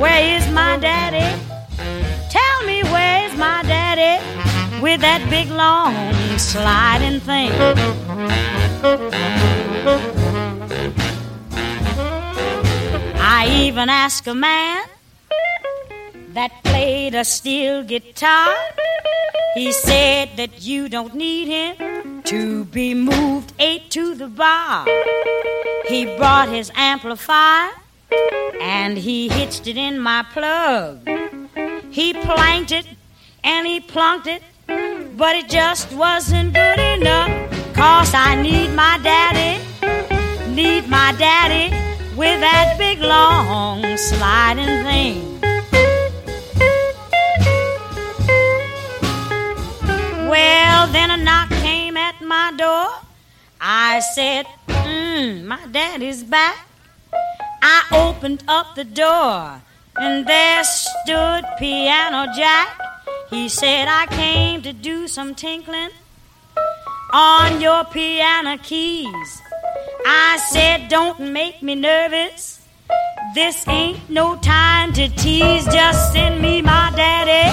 Where is my daddy? Tell me where's my daddy with that big long sliding thing. I even asked a man that played a steel guitar. He said that you don't need him to be moved eight to the bar. He brought his amplifier and he hitched it in my plug. He planked it and he plunked it, but it just wasn't good enough. Cause I need my daddy, need my daddy with that big long sliding thing. Well, then a knock came at my door. I said, Mmm, my daddy's back. I opened up the door, and there stood Piano Jack. He said, I came to do some tinkling on your piano keys. I said, Don't make me nervous. This ain't no time to tease. Just send me my daddy.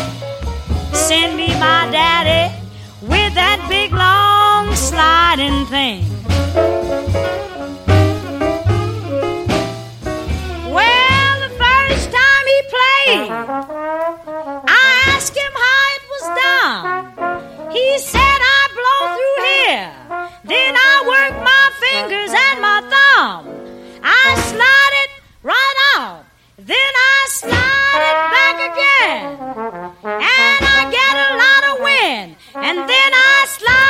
Send me my daddy with that big long sliding thing. I asked him how it was done. He said, I blow through here, then I work my fingers and my thumb. I slide it right out, then I slide it back again, and I get a lot of wind, and then I slide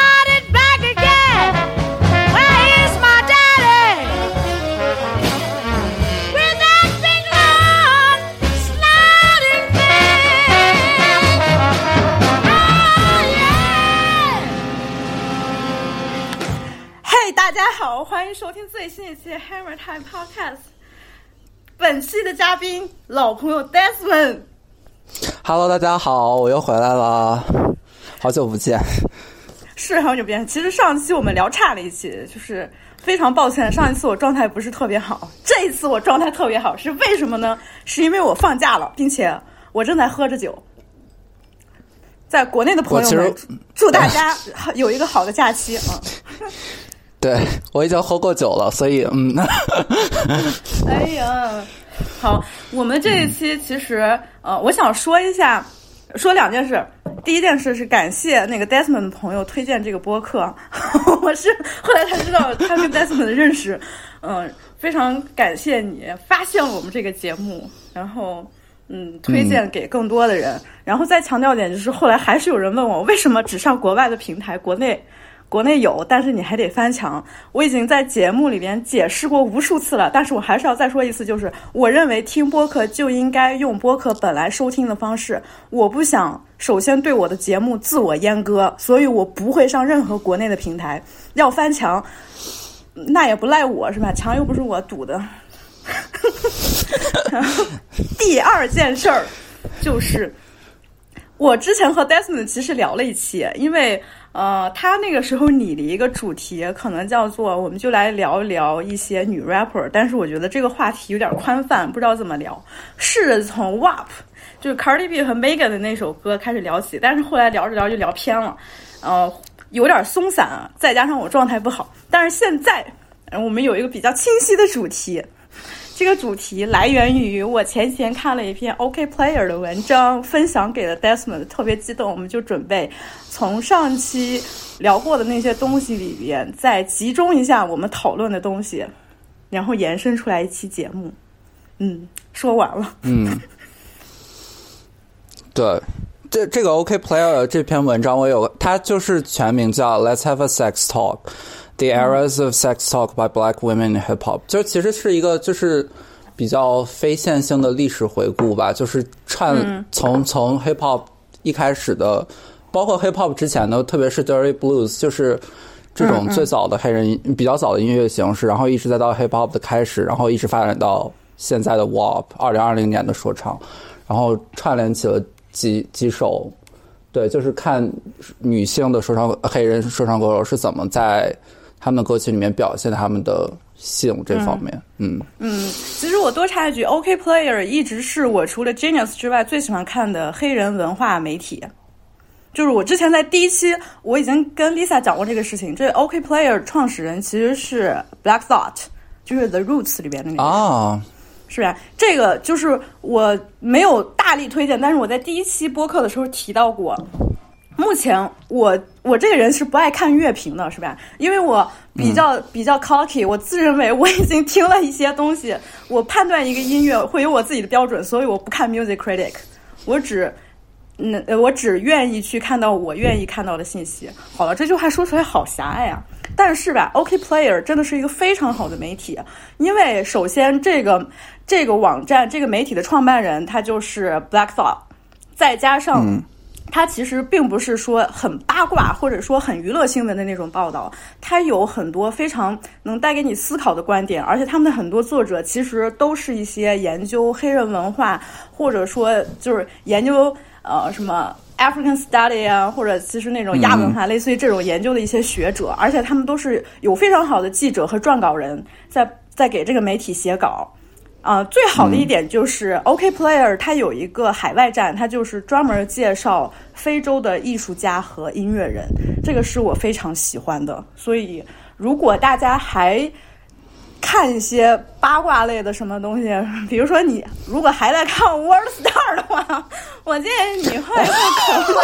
大家好，欢迎收听最新一期 Hammer Time Podcast。本期的嘉宾老朋友 Desmond，Hello，大家好，我又回来了，好久不见。是好久不见。其实上期我们聊差了一期，就是非常抱歉，上一次我状态不是特别好，这一次我状态特别好，是为什么呢？是因为我放假了，并且我正在喝着酒。在国内的朋友们祝大家有一个好的假期啊！对我已经喝过酒了，所以嗯，哎呀，好，我们这一期其实呃，我想说一下，说两件事。第一件事是感谢那个 Desmond 的朋友推荐这个播客，我是后来才知道他跟 Desmond 的认识，嗯、非常感谢你发现了我们这个节目，然后。嗯，推荐给更多的人。然后再强调一点，就是后来还是有人问我，为什么只上国外的平台，国内国内有，但是你还得翻墙。我已经在节目里边解释过无数次了，但是我还是要再说一次，就是我认为听播客就应该用播客本来收听的方式。我不想首先对我的节目自我阉割，所以我不会上任何国内的平台。要翻墙，那也不赖我是吧？墙又不是我堵的。然 后第二件事儿就是，我之前和 Desmond 其实聊了一期，因为呃，他那个时候拟了一个主题，可能叫做我们就来聊一聊一些女 rapper，但是我觉得这个话题有点宽泛，不知道怎么聊。试着从 WAP，就是 Cardi B 和 Megan 的那首歌开始聊起，但是后来聊着聊就聊偏了，呃，有点松散啊，再加上我状态不好，但是现在我们有一个比较清晰的主题。这个主题来源于我前几天看了一篇 OK Player 的文章，分享给了 Desmond，特别激动，我们就准备从上期聊过的那些东西里边，再集中一下我们讨论的东西，然后延伸出来一期节目。嗯，说完了。嗯，对，这这个 OK Player 这篇文章我有，它就是全名叫 Let's Have a Sex Talk。The Eras of Sex Talk by Black Women in Hip Hop，就其实是一个就是比较非线性的历史回顾吧，就是串从从 Hip Hop 一开始的，包括 Hip Hop 之前的，特别是 Dirty Blues，就是这种最早的黑人比较早的音乐形式，然后一直再到 hip hop 的开始，然后一直发展到现在的 WAP 二零二零年的说唱，然后串联起了几几首，对，就是看女性的说唱黑人说唱歌手是怎么在他们歌曲里面表现他们的性这方面，嗯嗯，其实我多插一句，OK Player 一直是我除了 Genius 之外最喜欢看的黑人文化媒体。就是我之前在第一期我已经跟 Lisa 讲过这个事情，这 OK Player 创始人其实是 Black Thought，就是 The Roots 里边的那个啊，是吧？这个就是我没有大力推荐，但是我在第一期播客的时候提到过。目前我我这个人是不爱看乐评的，是吧？因为我比较比较 cocky，我自认为我已经听了一些东西，我判断一个音乐会有我自己的标准，所以我不看 music critic，我只。那我只愿意去看到我愿意看到的信息。好了，这句话说出来好狭隘啊！但是吧，OK Player 真的是一个非常好的媒体，因为首先这个这个网站这个媒体的创办人他就是 Black Thought，再加上他其实并不是说很八卦或者说很娱乐新闻的那种报道，它有很多非常能带给你思考的观点，而且他们的很多作者其实都是一些研究黑人文化或者说就是研究。呃，什么 African Study 啊，或者其实那种亚文化，类似于这种研究的一些学者，而且他们都是有非常好的记者和撰稿人，在在给这个媒体写稿。啊，最好的一点就是 OK Player，它有一个海外站，它就是专门介绍非洲的艺术家和音乐人，这个是我非常喜欢的。所以，如果大家还看一些八卦类的什么东西，比如说你如果还在看 World Star 的话，我建议你换一换口味。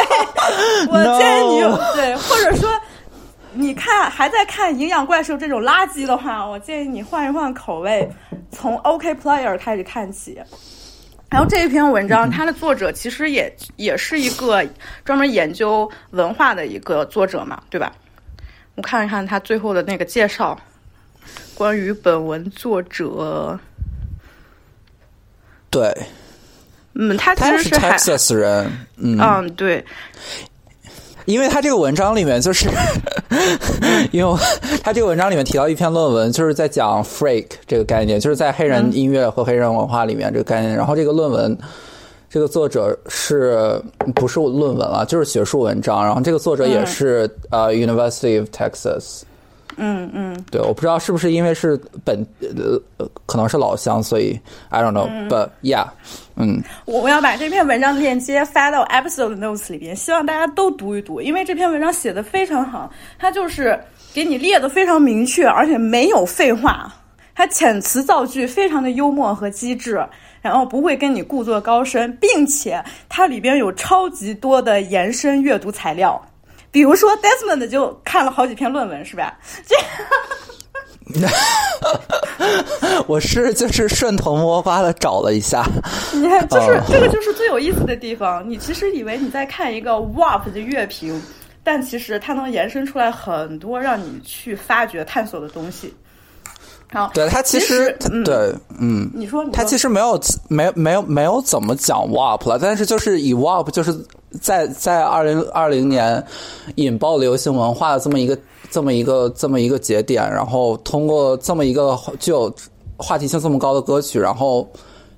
我建议你对，或者说你看还在看营养怪兽这种垃圾的话，我建议你换一换口味，从 OK Player 开始看起。然后这一篇文章，它的作者其实也也是一个专门研究文化的一个作者嘛，对吧？我看一看他最后的那个介绍。关于本文作者，对，嗯，他其实是 Texas 人，嗯，对，因为他这个文章里面就是，因为他这个文章里面提到一篇论文，就是在讲 freak 这个概念，就是在黑人音乐和黑人文化里面这个概念。然后这个论文，这个作者是不是论文了？就是学术文章。然后这个作者也是呃 University of Texas。嗯嗯，对，我不知道是不是因为是本呃，可能是老乡，所以 I don't know，but yeah，嗯，我要把这篇文章链接发到 episode notes 里边，希望大家都读一读，因为这篇文章写的非常好，它就是给你列的非常明确，而且没有废话，它遣词造句非常的幽默和机智，然后不会跟你故作高深，并且它里边有超级多的延伸阅读材料。比如说，Desmond 就看了好几篇论文，是吧？这，我是就是顺藤摸瓜的找了一下。你看，就是这个就是最有意思的地方。你其实以为你在看一个 WAP 的乐评，但其实它能延伸出来很多让你去发掘、探索的东西。好，对他其实对，嗯，你说，他其实没有没没有没有怎么讲 WAP 了，但是就是以 WAP 就是。在在二零二零年引爆流行文化的这么一个这么一个这么一个节点，然后通过这么一个具有话题性这么高的歌曲，然后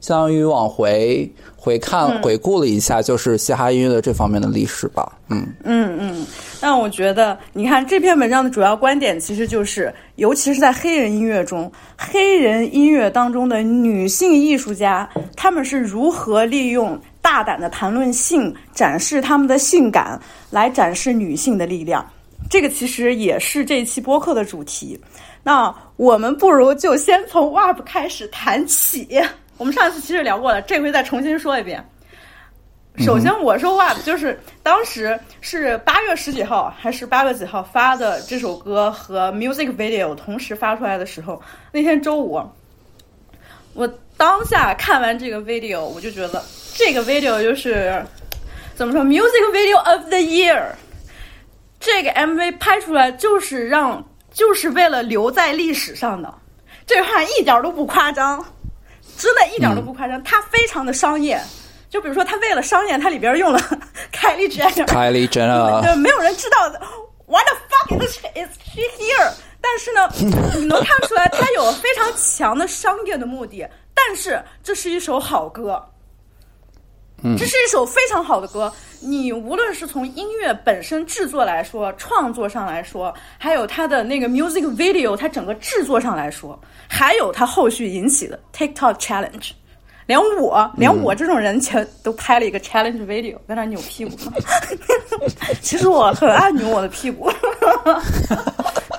相当于往回回看回顾了一下，就是嘻哈音乐的这方面的历史吧。嗯嗯嗯。那我觉得，你看这篇文章的主要观点，其实就是，尤其是在黑人音乐中，黑人音乐当中的女性艺术家，她们是如何利用。大胆的谈论性，展示他们的性感，来展示女性的力量。这个其实也是这一期播客的主题。那我们不如就先从 WAP 开始谈起。我们上一次其实聊过了，这回再重新说一遍。首先我说 WAP 就是当时是八月十几号还是八月几号发的这首歌和 music video 同时发出来的时候，那天周五，我当下看完这个 video，我就觉得。这个 video 就是怎么说，music video of the year。这个 MV 拍出来就是让，就是为了留在历史上的。这话一点都不夸张，真的一点都不夸张。它非常的商业，就比如说，它为了商业，它里边用了 凯莉· Jenner，凯莉· Jenner，对，没有人知道的。What the fuck is is she here？但是呢，你能看出来他有非常强的商业的目的。但是这是一首好歌，这是一首非常好的歌。你无论是从音乐本身制作来说，创作上来说，还有它的那个 music video，它整个制作上来说，还有它后续引起的 TikTok challenge，连我连我这种人前都拍了一个 challenge video，在那扭屁股。其实我很爱扭我的屁股。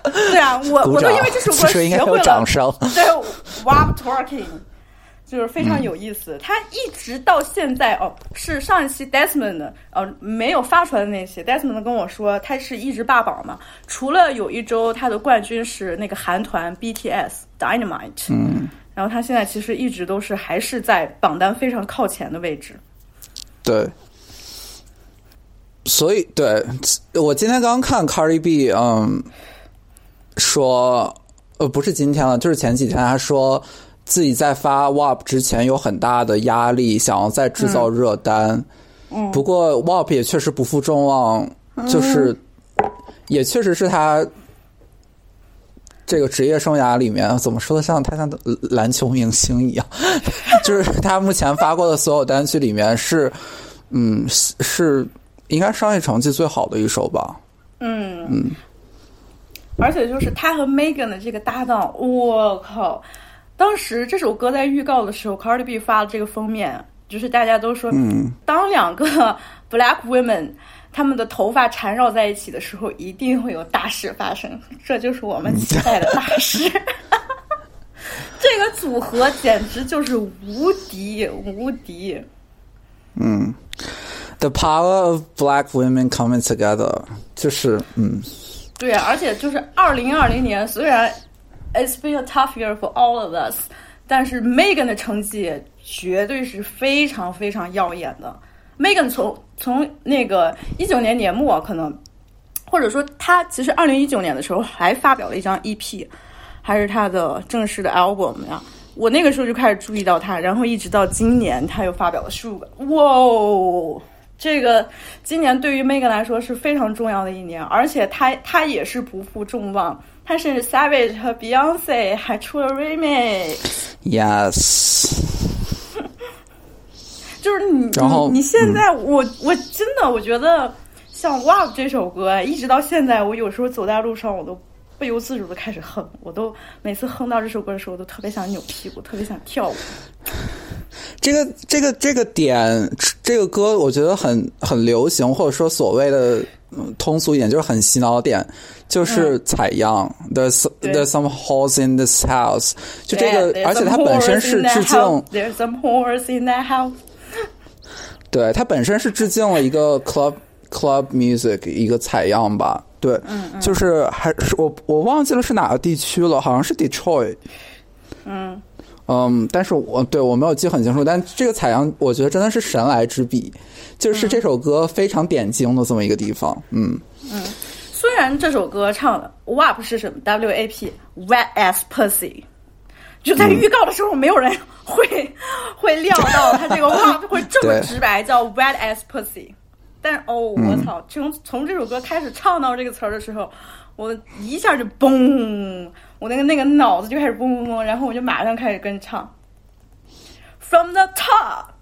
对啊，我我都因为这首歌学会了掌声。对，WAP twerking。就是非常有意思，他一直到现在哦，是上一期 Desmond 的呃没有发出来的那些，Desmond 跟我说他是一直霸榜嘛，除了有一周他的冠军是那个韩团 BTS Dynamite，嗯，然后他现在其实一直都是还是在榜单非常靠前的位置，对，所以对我今天刚看 Cardi B，嗯，说呃不是今天了，就是前几天他说。自己在发 WAP 之前有很大的压力，想要再制造热单。嗯，不过 WAP 也确实不负众望，就是也确实是他这个职业生涯里面怎么说的，像他像篮球明星一样，就是他目前发过的所有单曲里面是，嗯，是应该商业成绩最好的一首吧。嗯嗯，而且就是他和 Megan 的这个搭档，我靠！当时这首歌在预告的时候，Cardi B 发了这个封面，就是大家都说，嗯当两个 Black women 他们的头发缠绕在一起的时候，一定会有大事发生。这就是我们期待的大事。这个组合简直就是无敌无敌。嗯，The power of Black women coming together，就是嗯，对啊，而且就是二零二零年，虽然。It's been a tough year for all of us，但是 Megan 的成绩绝对是非常非常耀眼的。Megan 从从那个一九年年末可能，或者说他其实二零一九年的时候还发表了一张 EP，还是他的正式的 album 呀。我那个时候就开始注意到他，然后一直到今年他又发表了 Sugar，哇，这个今年对于 Megan 来说是非常重要的一年，而且他他也是不负众望。他是 Savage 和 Beyonce 还出了 Remix。Yes。就是你，你你现在，我我真的我觉得像 WAP 这首歌，一直到现在，我有时候走在路上，我都不由自主的开始哼。我都每次哼到这首歌的时候，我都特别想扭屁股，特别想跳舞。这个这个这个点，这个歌我觉得很很流行，或者说所谓的通俗一点，就是很洗脑点。就是采样，there's there's some holes in this house，就这个，而且它本身是致敬，there's some holes in that house。对，它本身是致敬了一个 club club music 一个采样吧，对，嗯就是还是我我忘记了是哪个地区了，好像是 Detroit。嗯嗯，但是我对我没有记很清楚，但这个采样我觉得真的是神来之笔，就是这首歌非常点睛的这么一个地方，嗯嗯。虽然这首歌唱的 WAP 是什么 WAP Wet Ass Pussy，就在预告的时候，没有人会会料到他这个 WAP 会这么 直白，叫 Wet Ass Pussy。但哦，我操！从从这首歌开始唱到这个词儿的时候，我一下就嘣，我那个那个脑子就开始嘣嘣嘣，然后我就马上开始跟唱。From the top,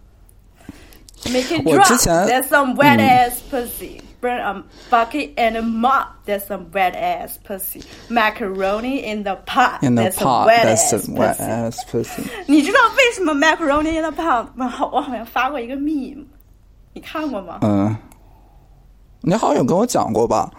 make it drop. That's some wet ass pussy. burn a bucket and a mop. That's some wet ass pussy. Macaroni in the pot. In the that's pot. Wet that's ass some wet ass pussy. 你知道为什么 macaroni in the pot 吗？我好像发过一个 meme，你看过吗？嗯。 你好像有跟我讲过吧？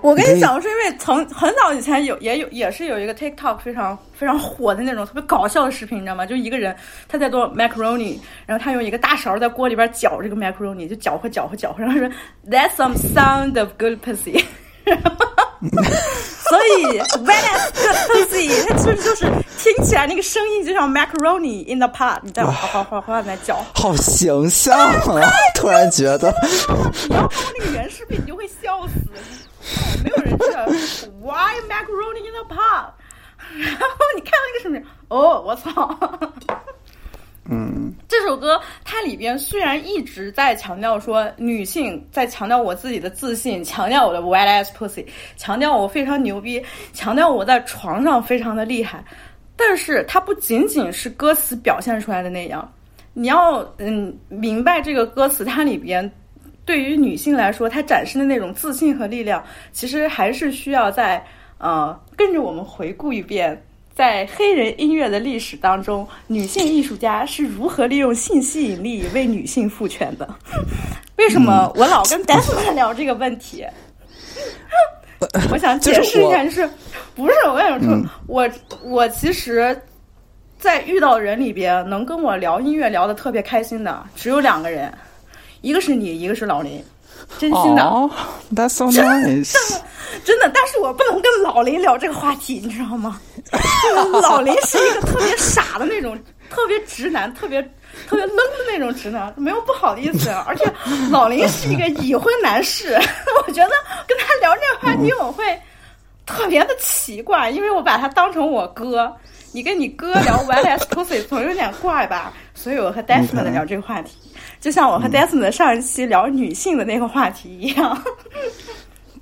我跟你讲，是因为从很早以前有也有也是有一个 TikTok 非常非常火的那种特别搞笑的视频，你知道吗？就一个人他在做 macaroni，然后他用一个大勺在锅里边搅这个 macaroni，就搅和搅和搅和，然后说 That's some sound of good pussy。所以 pussy，它其实就是听起来那个声音就像 macaroni in the pot，你在哗哗哗哗在搅，好形象啊！突然觉得，你要看到那个原视频，你就会笑死。没有人知道 why macaroni in the pot，然后你看到那个视频，哦，我操！嗯，这首歌它里边虽然一直在强调说女性在强调我自己的自信，强调我的 wet ass pussy，强调我非常牛逼，强调我在床上非常的厉害，但是它不仅仅是歌词表现出来的那样。你要嗯明白这个歌词，它里边对于女性来说，它展示的那种自信和力量，其实还是需要在呃跟着我们回顾一遍。在黑人音乐的历史当中，女性艺术家是如何利用性吸引力为女性赋权的？为什么我老跟 Desmond 聊这个问题？我想解释一下，就是不是我跟你说，我我其实，在遇到人里边能跟我聊音乐聊的特别开心的，只有两个人，一个是你，一个是老林。真心的，That's so nice。真的，但是我不能跟老林聊这个话题，你知道吗？老林是一个特别傻的那种，特别直男，特别特别愣的那种直男，没有不好的意思。而且老林是一个已婚男士，我觉得跟他聊这个话题我会特别的奇怪，因为我把他当成我哥。你跟你哥聊 Y S Pussy 总有点怪吧？所以我和 Desmond 聊这个话题。就像我和 Desmond 上一期聊女性的那个话题一样。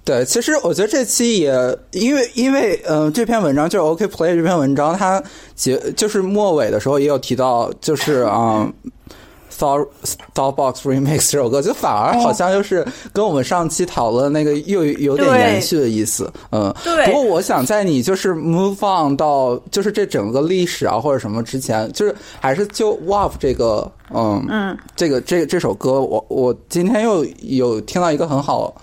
对，其实我觉得这期也因为因为嗯，这篇文章就是 OK Play 这篇文章，它结就是末尾的时候也有提到，就是啊。Thought Thoughtbox Remix 这首歌，就反而好像就是跟我们上期讨论那个又有点延续的意思，嗯。对。不过我想在你就是 move on 到就是这整个历史啊或者什么之前，就是还是就 WAP 这个，嗯嗯，这个这这首歌，我我今天又有听到一个很好，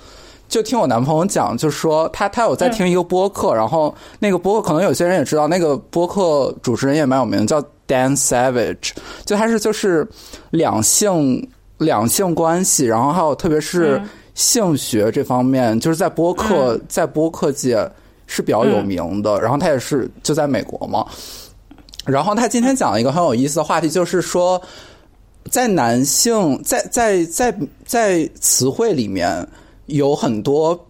就听我男朋友讲，就是说他他有在听一个播客，然后那个播客可能有些人也知道，那个播客主持人也蛮有名，叫。Dan Savage，就他是就是两性两性关系，然后还有特别是性学这方面，就是在播客在播客界是比较有名的。然后他也是就在美国嘛。然后他今天讲了一个很有意思的话题，就是说在男性在在在在词汇里面有很多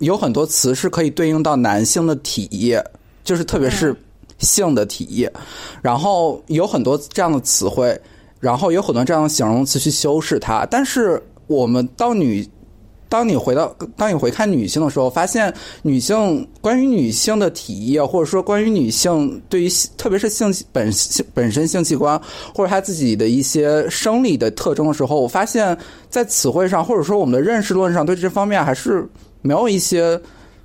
有很多词是可以对应到男性的体液，就是特别是。性的体液，然后有很多这样的词汇，然后有很多这样的形容词去修饰它。但是我们到女，当你回到当你回看女性的时候，发现女性关于女性的体液，或者说关于女性对于特别是性本性本身性器官或者她自己的一些生理的特征的时候，我发现，在词汇上或者说我们的认识论上，对这方面还是没有一些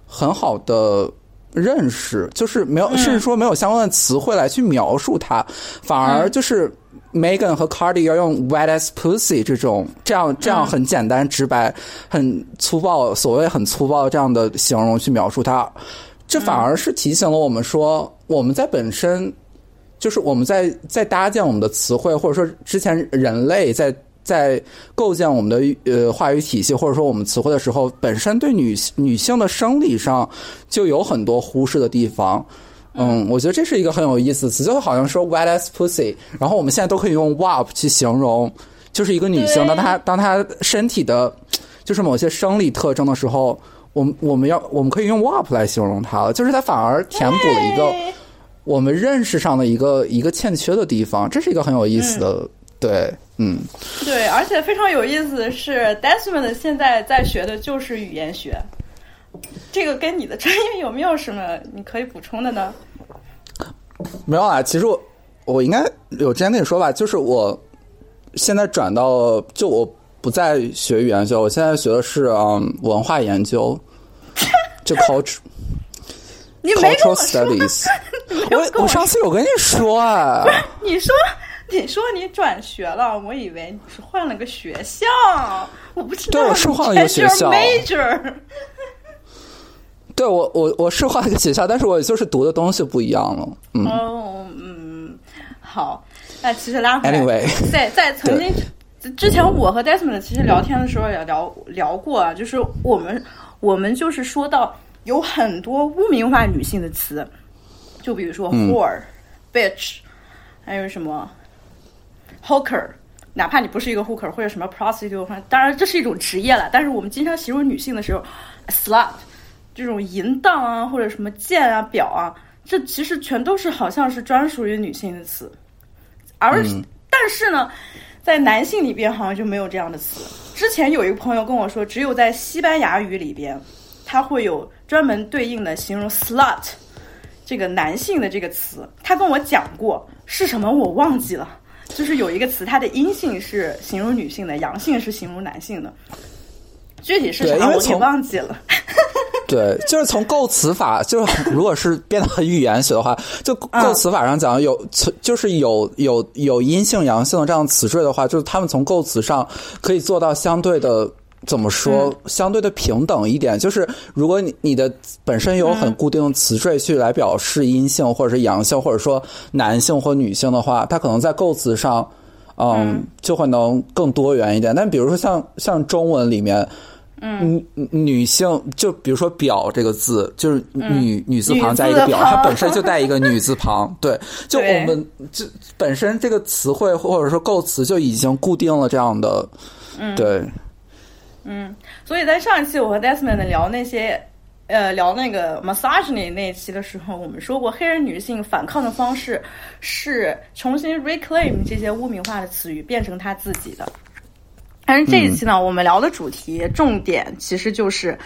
很好的。认识就是没有，甚至说没有相关的词汇来去描述它，反而就是 Megan 和 Cardi 要用 wet as pussy 这种这样这样很简单直白、很粗暴，所谓很粗暴这样的形容去描述它，这反而是提醒了我们说，我们在本身就是我们在在搭建我们的词汇，或者说之前人类在。在构建我们的呃话语体系，或者说我们词汇的时候，本身对女女性的生理上就有很多忽视的地方。嗯，我觉得这是一个很有意思的词，就好像说 wet as pussy，然后我们现在都可以用 wap 去形容，就是一个女性，当她当她身体的，就是某些生理特征的时候，我们我们要我们可以用 wap 来形容她了，就是它反而填补了一个我们认识上的一个一个欠缺的地方，这是一个很有意思的。对，嗯，对，而且非常有意思的是，Desmond 现在在学的就是语言学，这个跟你的专业有没有什么你可以补充的呢？没有啊，其实我我应该有之前跟你说吧，就是我现在转到就我不再学语言学，我现在学的是嗯文化研究，就 culture，你没 cultural studies，我我上次有跟你说啊，不是你说。你说你转学了，我以为你是换了个学校，我不知道。对，我是换了一个学校。Major。对我，我我是换了个学校，但是我就是读的东西不一样了。嗯。哦，嗯，好。那其实拉回来，Anyway，在在曾经之前，我和 Desmond 其实聊天的时候也聊聊过啊，就是我们我们就是说到有很多污名化女性的词，就比如说 whore、bitch，还有什么。Hooker，哪怕你不是一个 hooker 或者什么 prostitute，当然这是一种职业了。但是我们经常形容女性的时候，slut 这种淫荡啊，或者什么贱啊、婊啊，这其实全都是好像是专属于女性的词。而但是呢，在男性里边好像就没有这样的词。之前有一个朋友跟我说，只有在西班牙语里边，它会有专门对应的形容 slut 这个男性的这个词。他跟我讲过是什么，我忘记了。就是有一个词，它的阴性是形容女性的，阳性是形容男性的。具体是啥我给忘记了。对，就是从构词法，就是如果是变得很语言学的话，就构词法上讲，有就是有有有阴性阳性的这样词缀的话，就是他们从构词上可以做到相对的怎么说，相对的平等一点。就是如果你你的本身有很固定的词缀去来表示阴性或者是阳性，或者说男性或女性的话，它可能在构词上，嗯，就会能更多元一点。但比如说像像中文里面。嗯，女性就比如说“表”这个字，就是女女字旁加一个“表”，它本身就带一个女字旁。对，就我们这本身这个词汇或者说构词就已经固定了这样的。嗯，对，嗯，所以在上一期我和 Desmond 聊那些呃聊那个 misogyny 那一期的时候，我们说过黑人女性反抗的方式是重新 reclaim 这些污名化的词语，变成她自己的。但是这一期呢，我们聊的主题重点其实就是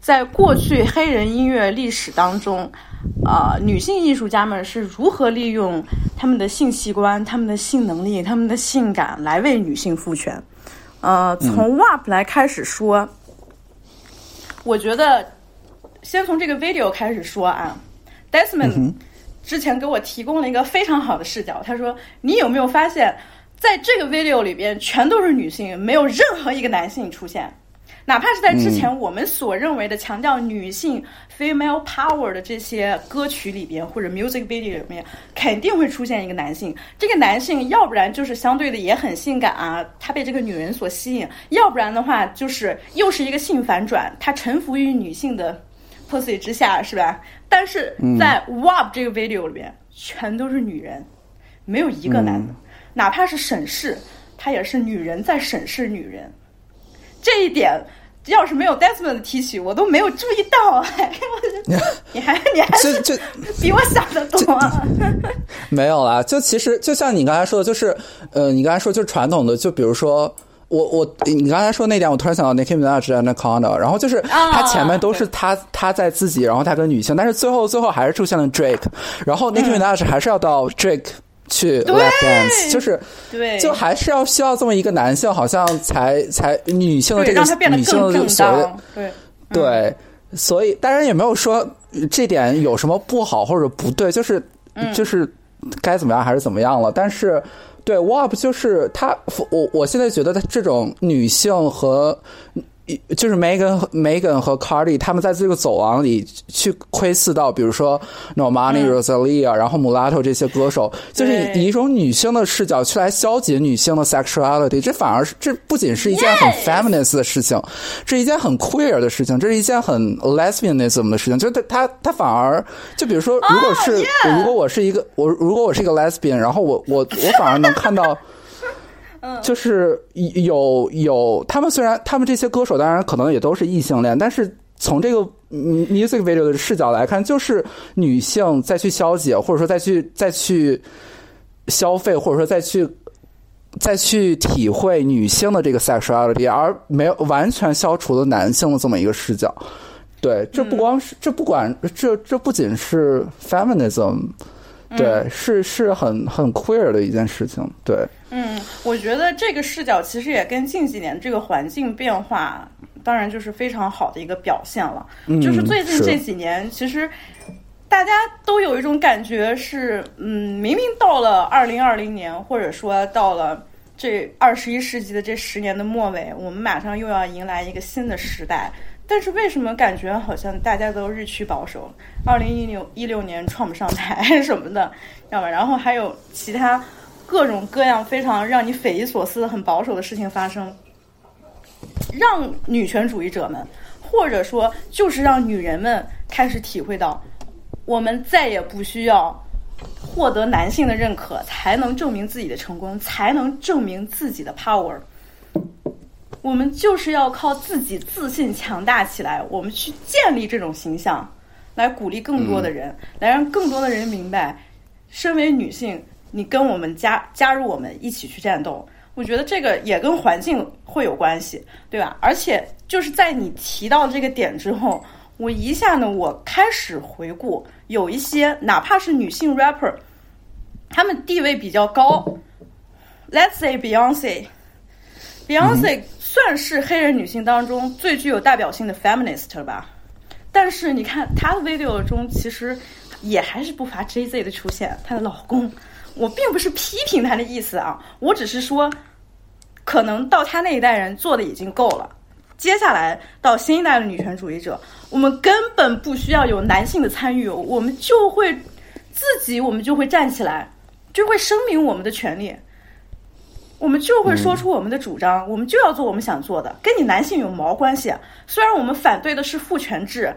在过去黑人音乐历史当中，啊，女性艺术家们是如何利用他们的性器官、他们的性能力、他们的性感来为女性赋权。呃，从 WAP 来开始说，我觉得先从这个 video 开始说啊，Desmond 之前给我提供了一个非常好的视角，他说：“你有没有发现？”在这个 video 里边，全都是女性，没有任何一个男性出现。哪怕是在之前我们所认为的强调女性 female power 的这些歌曲里边，或者 music video 里面，肯定会出现一个男性。这个男性要不然就是相对的也很性感啊，他被这个女人所吸引；要不然的话，就是又是一个性反转，他臣服于女性的 pussy 之下，是吧？但是在 WAP 这个 video 里边，全都是女人，没有一个男的。哪怕是审视，他也是女人在审视女人，这一点要是没有 Desmond 的提取，我都没有注意到。你还你还就就比我想的多。没有啦，就其实就像你刚才说的，就是呃，你刚才说就是传统的，就比如说我我你刚才说那点，我突然想到 Nicki Minaj and Conda，然后就是他前面都是他他在自己，然后他跟女性，但是最后最后还是出现了 Drake，然后 Nicki Minaj 还是要到 Drake。去 lap dance，就是对，就还是要需要这么一个男性，好像才才女性的这个女性的所谓对对，所以当然也没有说这点有什么不好或者不对，就是就是该怎么样还是怎么样了。但是对 WAP 就是他，我我现在觉得他这种女性和。就是 Megan、Megan 和 Cardi 他们在这个走廊里去窥视到，比如说 Normani、Rosalia，然后 Mulatto 这些歌手，就是以一种女性的视角去来消解女性的 sexuality，这反而是这不仅是一件很 feminist 的事情，这是一件很 queer 的事情，这是一件很 lesbianism 的事情。就他他他反而就比如说，如果是如果我是一个我如果我是一个 lesbian，然后我我我反而能看到。就是有有，他们虽然他们这些歌手当然可能也都是异性恋，但是从这个 music video 的视角来看，就是女性再去消解，或者说再去再去消费，或者说再去再去体会女性的这个 sexuality，而没有完全消除了男性的这么一个视角。对，这不光是这不管这这不仅是 feminism。对，是是很很 queer 的一件事情。对，嗯，我觉得这个视角其实也跟近几年这个环境变化，当然就是非常好的一个表现了。就是最近这几年，其实大家都有一种感觉是，嗯，明明到了二零二零年，或者说到了这二十一世纪的这十年的末尾，我们马上又要迎来一个新的时代。但是为什么感觉好像大家都日趋保守？二零一六一六年创不上台 什么的，知道吧然后还有其他各种各样非常让你匪夷所思的很保守的事情发生，让女权主义者们，或者说就是让女人们开始体会到，我们再也不需要获得男性的认可才能证明自己的成功，才能证明自己的 power。我们就是要靠自己自信强大起来，我们去建立这种形象，来鼓励更多的人，来让更多的人明白，身为女性你跟我们加加入我们一起去战斗。我觉得这个也跟环境会有关系，对吧？而且就是在你提到这个点之后，我一下呢，我开始回顾有一些哪怕是女性 rapper，她们地位比较高，Let's say Beyonce，Beyonce 算是黑人女性当中最具有代表性的 feminist 了吧。但是你看她的 video 中，其实也还是不乏 Jay Z 的出现，她的老公。我并不是批评她的意思啊，我只是说。可能到他那一代人做的已经够了，接下来到新一代的女权主义者，我们根本不需要有男性的参与，我们就会自己，我们就会站起来，就会声明我们的权利，我们就会说出我们的主张，我们就要做我们想做的，跟你男性有毛关系？虽然我们反对的是父权制，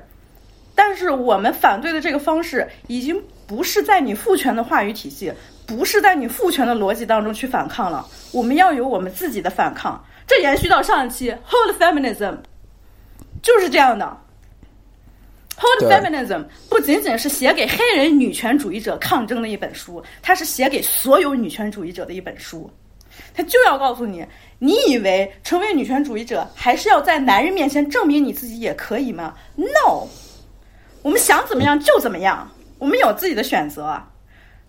但是我们反对的这个方式已经不是在你父权的话语体系。不是在你父权的逻辑当中去反抗了，我们要有我们自己的反抗。这延续到上一期，Hold Feminism，就是这样的。Hold Feminism 不仅仅是写给黑人女权主义者抗争的一本书，它是写给所有女权主义者的一本书。他就要告诉你，你以为成为女权主义者还是要在男人面前证明你自己也可以吗？No，我们想怎么样就怎么样，我们有自己的选择。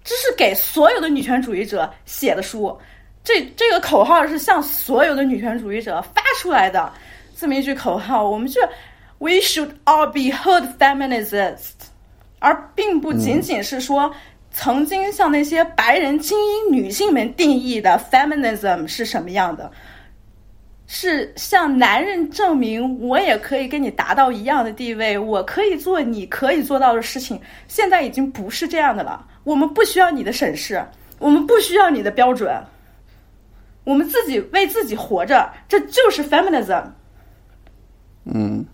这是给所有的女权主义者写的书，这这个口号是向所有的女权主义者发出来的，这么一句口号，我们就 We should all be heard feminists，而并不仅仅是说曾经向那些白人精英女性们定义的 feminism 是什么样的，是向男人证明我也可以跟你达到一样的地位，我可以做你可以做到的事情，现在已经不是这样的了。我们不需要你的审视，我们不需要你的标准，我们自己为自己活着，这就是 feminism。嗯，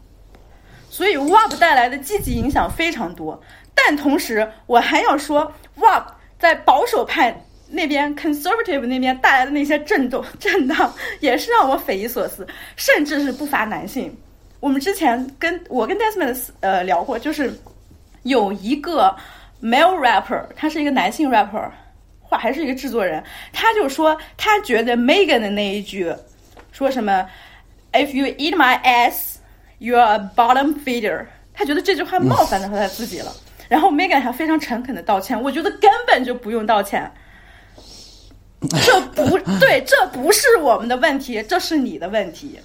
所以 WAP 带来的积极影响非常多，但同时我还要说，WAP 在保守派那边 conservative 那边带来的那些震动震荡，也是让我匪夷所思，甚至是不乏男性。我们之前跟我跟 Desmond 呃聊过，就是有一个。male rapper，他是一个男性 rapper，话还是一个制作人，他就说他觉得 Megan 的那一句，说什么 If you eat my ass, you're a bottom feeder，他觉得这句话冒犯到他自己了。然后 Megan 还非常诚恳的道歉，我觉得根本就不用道歉，这不对，这不是我们的问题，这是你的问题。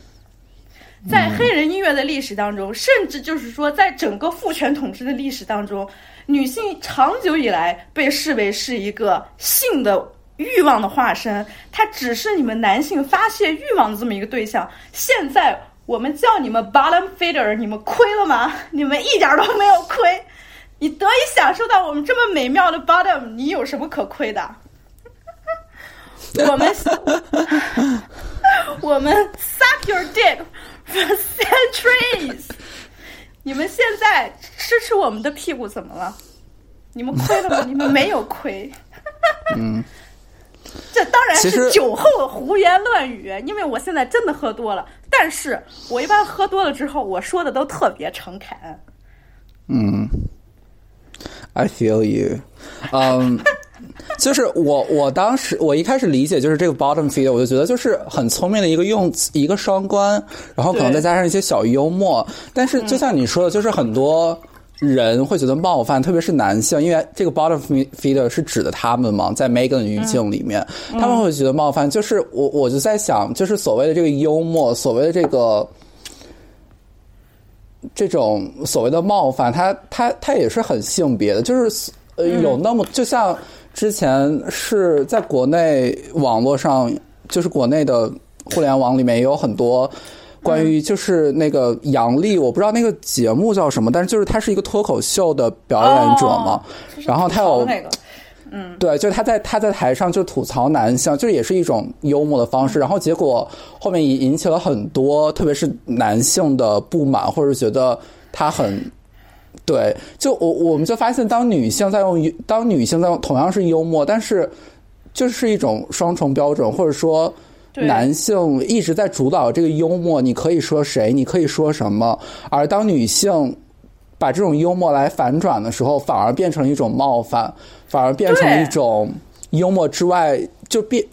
在黑人音乐的历史当中，甚至就是说，在整个父权统治的历史当中。女性长久以来被视为是一个性的欲望的化身，它只是你们男性发泄欲望的这么一个对象。现在我们叫你们 bottom feeder，你们亏了吗？你们一点都没有亏，你得以享受到我们这么美妙的 bottom，你有什么可亏的？我们 我们 suck your dick for centuries。你们现在吃吃我们的屁股怎么了？你们亏了吗？你们没有亏。嗯，这当然是酒后胡言乱语，因为我现在真的喝多了。但是我一般喝多了之后，我说的都特别诚恳。嗯，I feel you。嗯。就是我，我当时我一开始理解就是这个 bottom feeder，我就觉得就是很聪明的一个用词，一个双关，然后可能再加上一些小幽默。但是就像你说的，就是很多人会觉得冒犯，特别是男性，因为这个 bottom feeder 是指的他们嘛，在 Megan 的语境里面，他们会觉得冒犯。就是我我就在想，就是所谓的这个幽默，所谓的这个这种所谓的冒犯，它它它也是很性别的，就是呃有那么就像。之前是在国内网络上，就是国内的互联网里面也有很多关于就是那个杨笠，我不知道那个节目叫什么，但是就是他是一个脱口秀的表演者嘛，然后他有那个，嗯，对，就是他在他在台上就吐槽男性，就是也是一种幽默的方式，然后结果后面引引起了很多特别是男性的不满，或者觉得他很。对，就我我们就发现，当女性在用当女性在用同样是幽默，但是就是一种双重标准，或者说男性一直在主导这个幽默，你可以说谁，你可以说什么，而当女性把这种幽默来反转的时候，反而变成一种冒犯，反而变成一种幽默之外，就变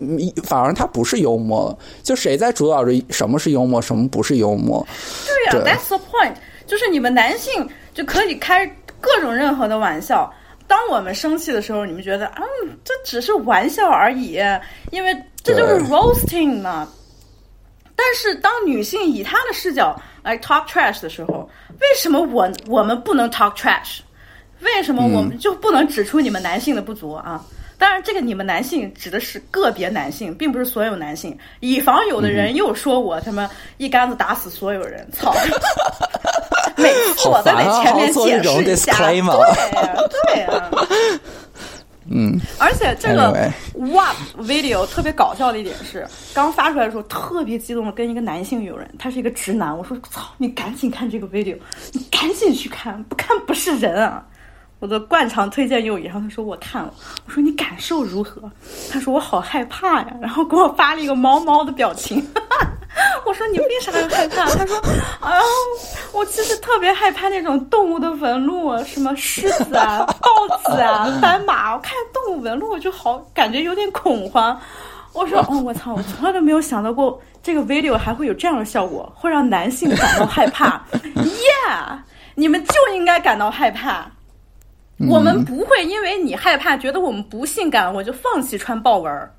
反而它不是幽默，就谁在主导着什么是幽默，什么不是幽默？对呀、对 t h a t s the point，就是你们男性就可以开各种任何的玩笑。当我们生气的时候，你们觉得啊，这只是玩笑而已，因为这就是 roasting 嘛。但是当女性以她的视角来 talk trash 的时候，为什么我我们不能 talk trash？为什么我们就不能指出你们男性的不足啊？当然，这个你们男性指的是个别男性，并不是所有男性，以防有的人又说我他妈一竿子打死所有人，操！每次我都得前面解释一下，对呀、对呀、嗯，而且这个 WAP video 特别搞笑的一点是，刚发出来的时候特别激动的跟一个男性友人，他是一个直男，我说操，你赶紧看这个 video，你赶紧去看，不看不是人啊！我的惯常推荐友谊，然后他说我看了，我说你感受如何？他说我好害怕呀，然后给我发了一个猫猫的表情。我说你为啥要害怕？他说啊，我其实特别害怕那种动物的纹路，什么狮子啊、豹子啊、斑马，我看动物纹路我就好感觉有点恐慌。我说 哦，我操，我从来都没有想到过这个 video 还会有这样的效果，会让男性感到害怕。Yeah，你们就应该感到害怕。我们不会因为你害怕，觉得我们不性感，我就放弃穿豹纹儿。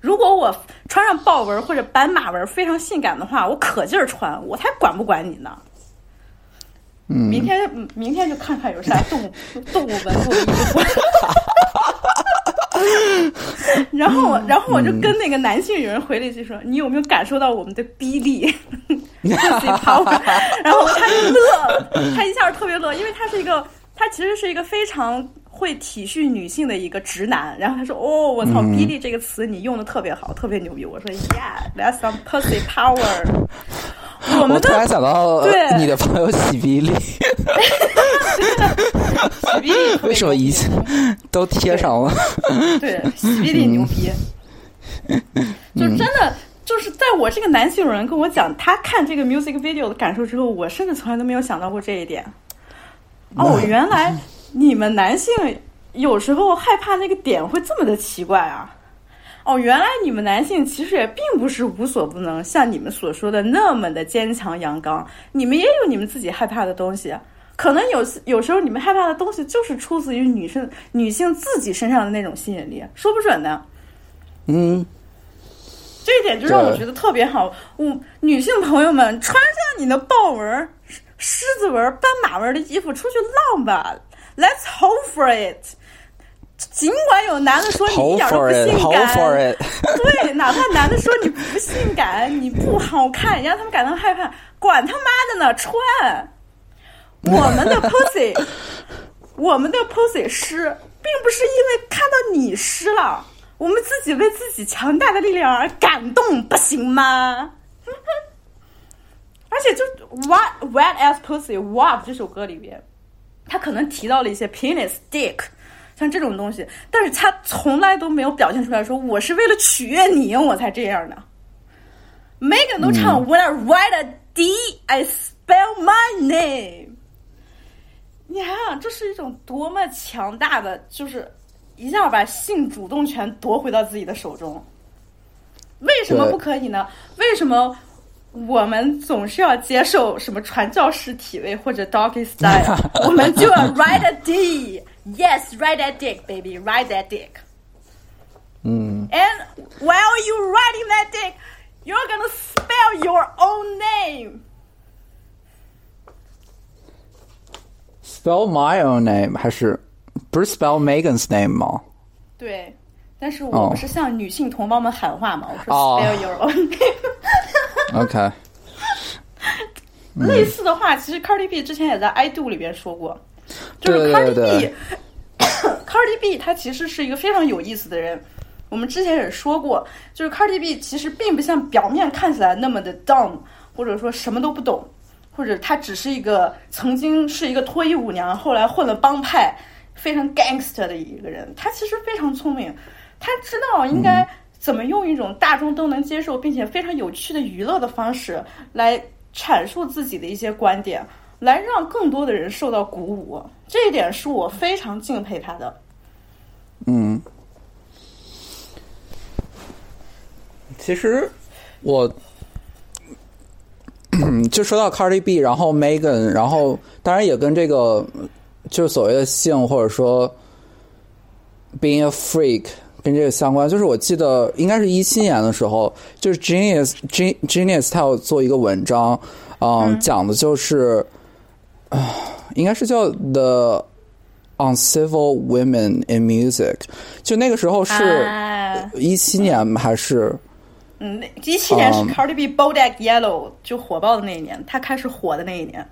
如果我穿上豹纹或者斑马纹非常性感的话，我可劲儿穿，我才管不管你呢。嗯明天嗯明天就看看有啥动物 动物纹路衣服。然后我，然后我就跟那个男性有人回了一句说：“你有没有感受到我们的逼力 pussy power？” 然后他就乐了，他一下特别乐，因为他是一个，他其实是一个非常会体恤女性的一个直男。然后他说：“哦，我操，比利这个词你用的特别好，特别牛逼。”我说：“Yeah，that's some pussy power。”我我们的突然想到对你的朋友喜比利，喜比利为什么一切都贴上了？对，喜比利牛逼，就真的就是在我这个男性友人跟我讲他看这个 music video 的感受之后，我甚至从来都没有想到过这一点。哦，原来你们男性有时候害怕那个点会这么的奇怪啊！哦，原来你们男性其实也并不是无所不能，像你们所说的那么的坚强阳刚，你们也有你们自己害怕的东西。可能有有时候你们害怕的东西就是出自于女生女性自己身上的那种吸引力，说不准呢。嗯，这一点就让我觉得特别好。我女性朋友们穿上你的豹纹、狮狮子纹、斑马纹的衣服出去浪吧，Let's hope for it。尽管有男的说你一点都不性感。对，哪怕男的说你不性感，你不好看，让他们感到害怕，管他妈的呢，穿。我们的 pussy，我们的 pussy 湿，并不是因为看到你湿了，我们自己为自己强大的力量而感动，不行吗？而且就 What Wet as pussy WAP 这首歌里边，他可能提到了一些 penis dick。像这种东西，但是他从来都没有表现出来说我是为了取悦你我才这样的。Megan 都唱、When I write a D, I spell my name。你想想，这是一种多么强大的，就是一下把性主动权夺回到自己的手中。为什么不可以呢？为什么我们总是要接受什么传教士体位或者 doggy style？我们就要 ride a D。Yes, ride that dick, baby, ride that dick. 嗯， And while you riding that dick, you're gonna spell your own name. spell my own name 还是不是 spell Megan's name 吗？对，但是我哦不是向女性同胞们喊话嘛？我说哦 spell your own name。 OK，类似的话，其实 Cardi B 之前也在 I Do 里边说过，就是 Cardi B，Cardi B 他 其实是一个非常有意思的人。我们之前也说过，就是 Cardi B 其实并不像表面看起来那么的 dumb，或者说什么都不懂，或者他只是一个曾经是一个脱衣舞娘，后来混了帮派，非常 gangster 的一个人。他其实非常聪明，他知道应该怎么用一种大众都能接受并且非常有趣的娱乐的方式来阐述自己的一些观点，来让更多的人受到鼓舞。这一点是我非常敬佩他的。嗯，其实我，就说到 Cardi B，然后 Megan，然后当然也跟这个就是所谓的性或者说 being a freak 跟这个相关。就是我记得应该是一七年的时候，就是 Genius Gen Genius 他要做一个文章，嗯，讲的就是啊、应该是叫 The Uncivil Women in Music，就那个时候是哎一七年还是？嗯，那一七年是嗯 Cardi B Bodak Yellow 就火爆的那一年，他开始火的那一年。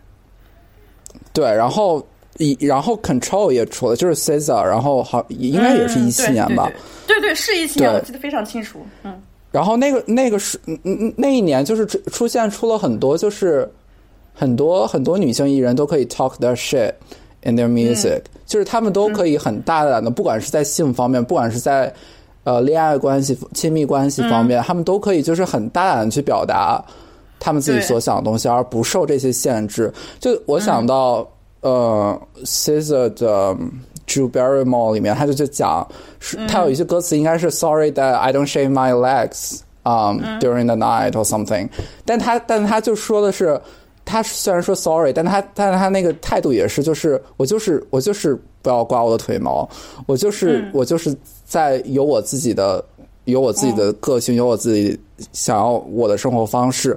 对，然后以然后 Control 也出了，就是 SZA，然后好应该也是一七年吧。嗯对对对对对，是一七年，我记得非常清楚。嗯，然后那个那个是那一年就是出出现出了很多就是很多很多女性艺人都可以 talk their shit in their music，、就是他们都可以很大胆的，不管是在性方面，不管是在呃恋爱关系、亲密关系方面，她们都可以就是很大胆的去表达他们自己所想的东西，而不受这些限制。就我想到、呃 SZA 的。Drew Barrymore 里面，他就就讲，是他有一些歌词，应该是 "Sorry that I don't shave my legs, um, during the night or something"，但他但他就说的是，他虽然说 sorry，但他但是他那个态度也是，就是我就是我就是不要刮我的腿毛，我就是、我就是在有我自己的有我自己的个性，有我自己想要我的生活方式。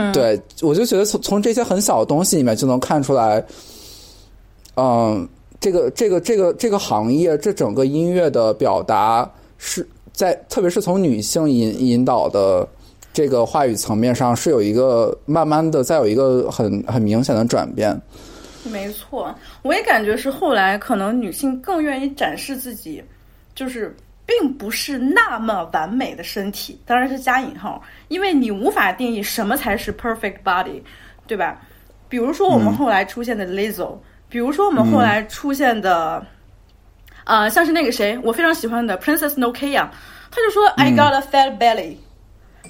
嗯对，我就觉得从从这些很小的东西里面就能看出来，嗯，这个这个这个这个行业，这整个音乐的表达是在，特别是从女性引引导的这个话语层面上，是有一个慢慢的再有一个很很明显的转变。没错，我也感觉是后来可能女性更愿意展示自己，就是并不是那么完美的身体，当然是加引号，因为你无法定义什么才是 perfect body，对吧？比如说我们后来出现的 Lizzo，、比如说我们后来出现的，呃，像是那个谁，我非常喜欢的 Princess Nokia，他就说、I got a fat belly，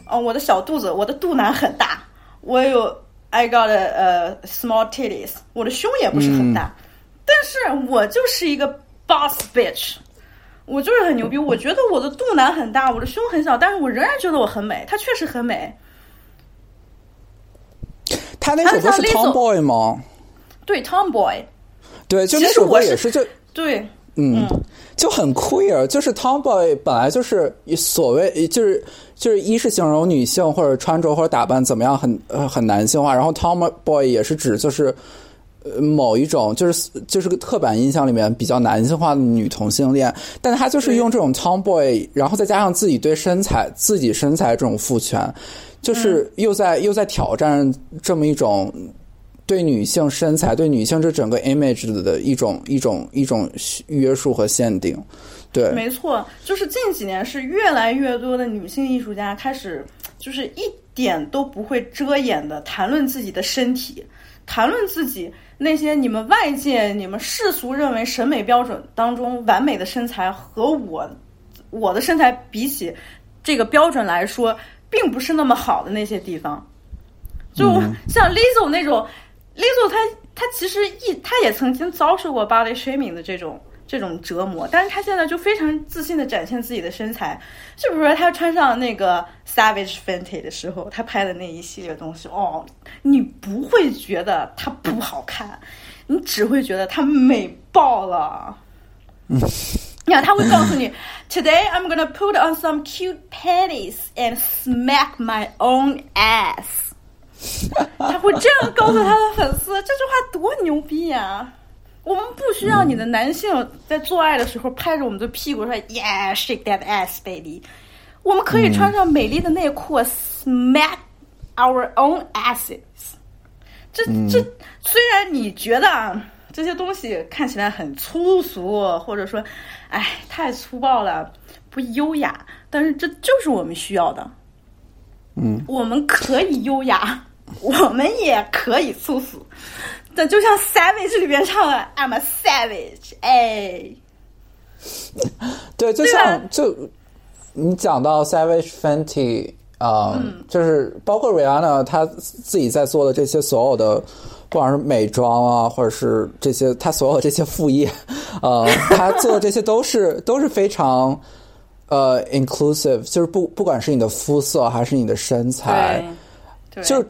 哦，我的小肚子，我的肚腩很大，我有 I got a 呃 small titties，我的胸也不是很大，但是我就是一个 boss bitch，我就是很牛逼，我觉得我的肚腩很大，我的胸很小，但是我仍然觉得我很美，她确实很美。他那首歌是 Tomboy 吗？对，Tomboy，对，就那首歌也是就。对，嗯，就很 queer，就是 tomboy 本来就是所谓就是就是一是形容女性或者穿着或者打扮怎么样很呃很男性化，然后 tomboy 也是指就是呃某一种就是就是个刻板印象里面比较男性化的女同性恋，但她就是用这种 tomboy，然后再加上自己对身材自己身材这种父权，就是又在、又在挑战这么一种。对女性身材、对女性这整个 image 的一种一种一种约束和限定，对，没错，就是近几年是越来越多的女性艺术家开始，就是一点都不会遮掩的谈论自己的身体，谈论自己那些你们外界、你们世俗认为审美标准当中完美的身材和我我的身材比起这个标准来说，并不是那么好的那些地方。就像 Lizzo 那种、Lizzo 她她其实一她也曾经遭受过 body shaming 的这种这种折磨，但是她现在就非常自信的展现自己的身材。就比如说她穿上那个 Savage Fenty 的时候，她拍的那一系列东西，哦，你不会觉得她不好看，你只会觉得她美爆了。你看，他会告诉你，Today I'm gonna put on some cute panties and smack my own ass。他会这样告诉他的粉丝，这句话多牛逼呀、我们不需要你的男性在做爱的时候拍着我们的屁股说 “Yeah, shake that ass, baby”。我们可以穿上美丽的内裤，smack our own asses。这这虽然你觉得啊，这些东西看起来很粗俗，或者说，哎，太粗暴了，不优雅，但是这就是我们需要的。嗯，我们可以优雅，我们也可以粗俗。但就像《Savage》里边唱的 “I'm a savage”，哎，对，就像就你讲到 Savage Fenty，呃、就是包括 Rihanna 她自己在做的这些所有的，不管是美妆啊，或者是这些她所有这些副业，呃，她做的这些都是都是非常呃 inclusive，就是不不管是你的肤色还是你的身材，对，就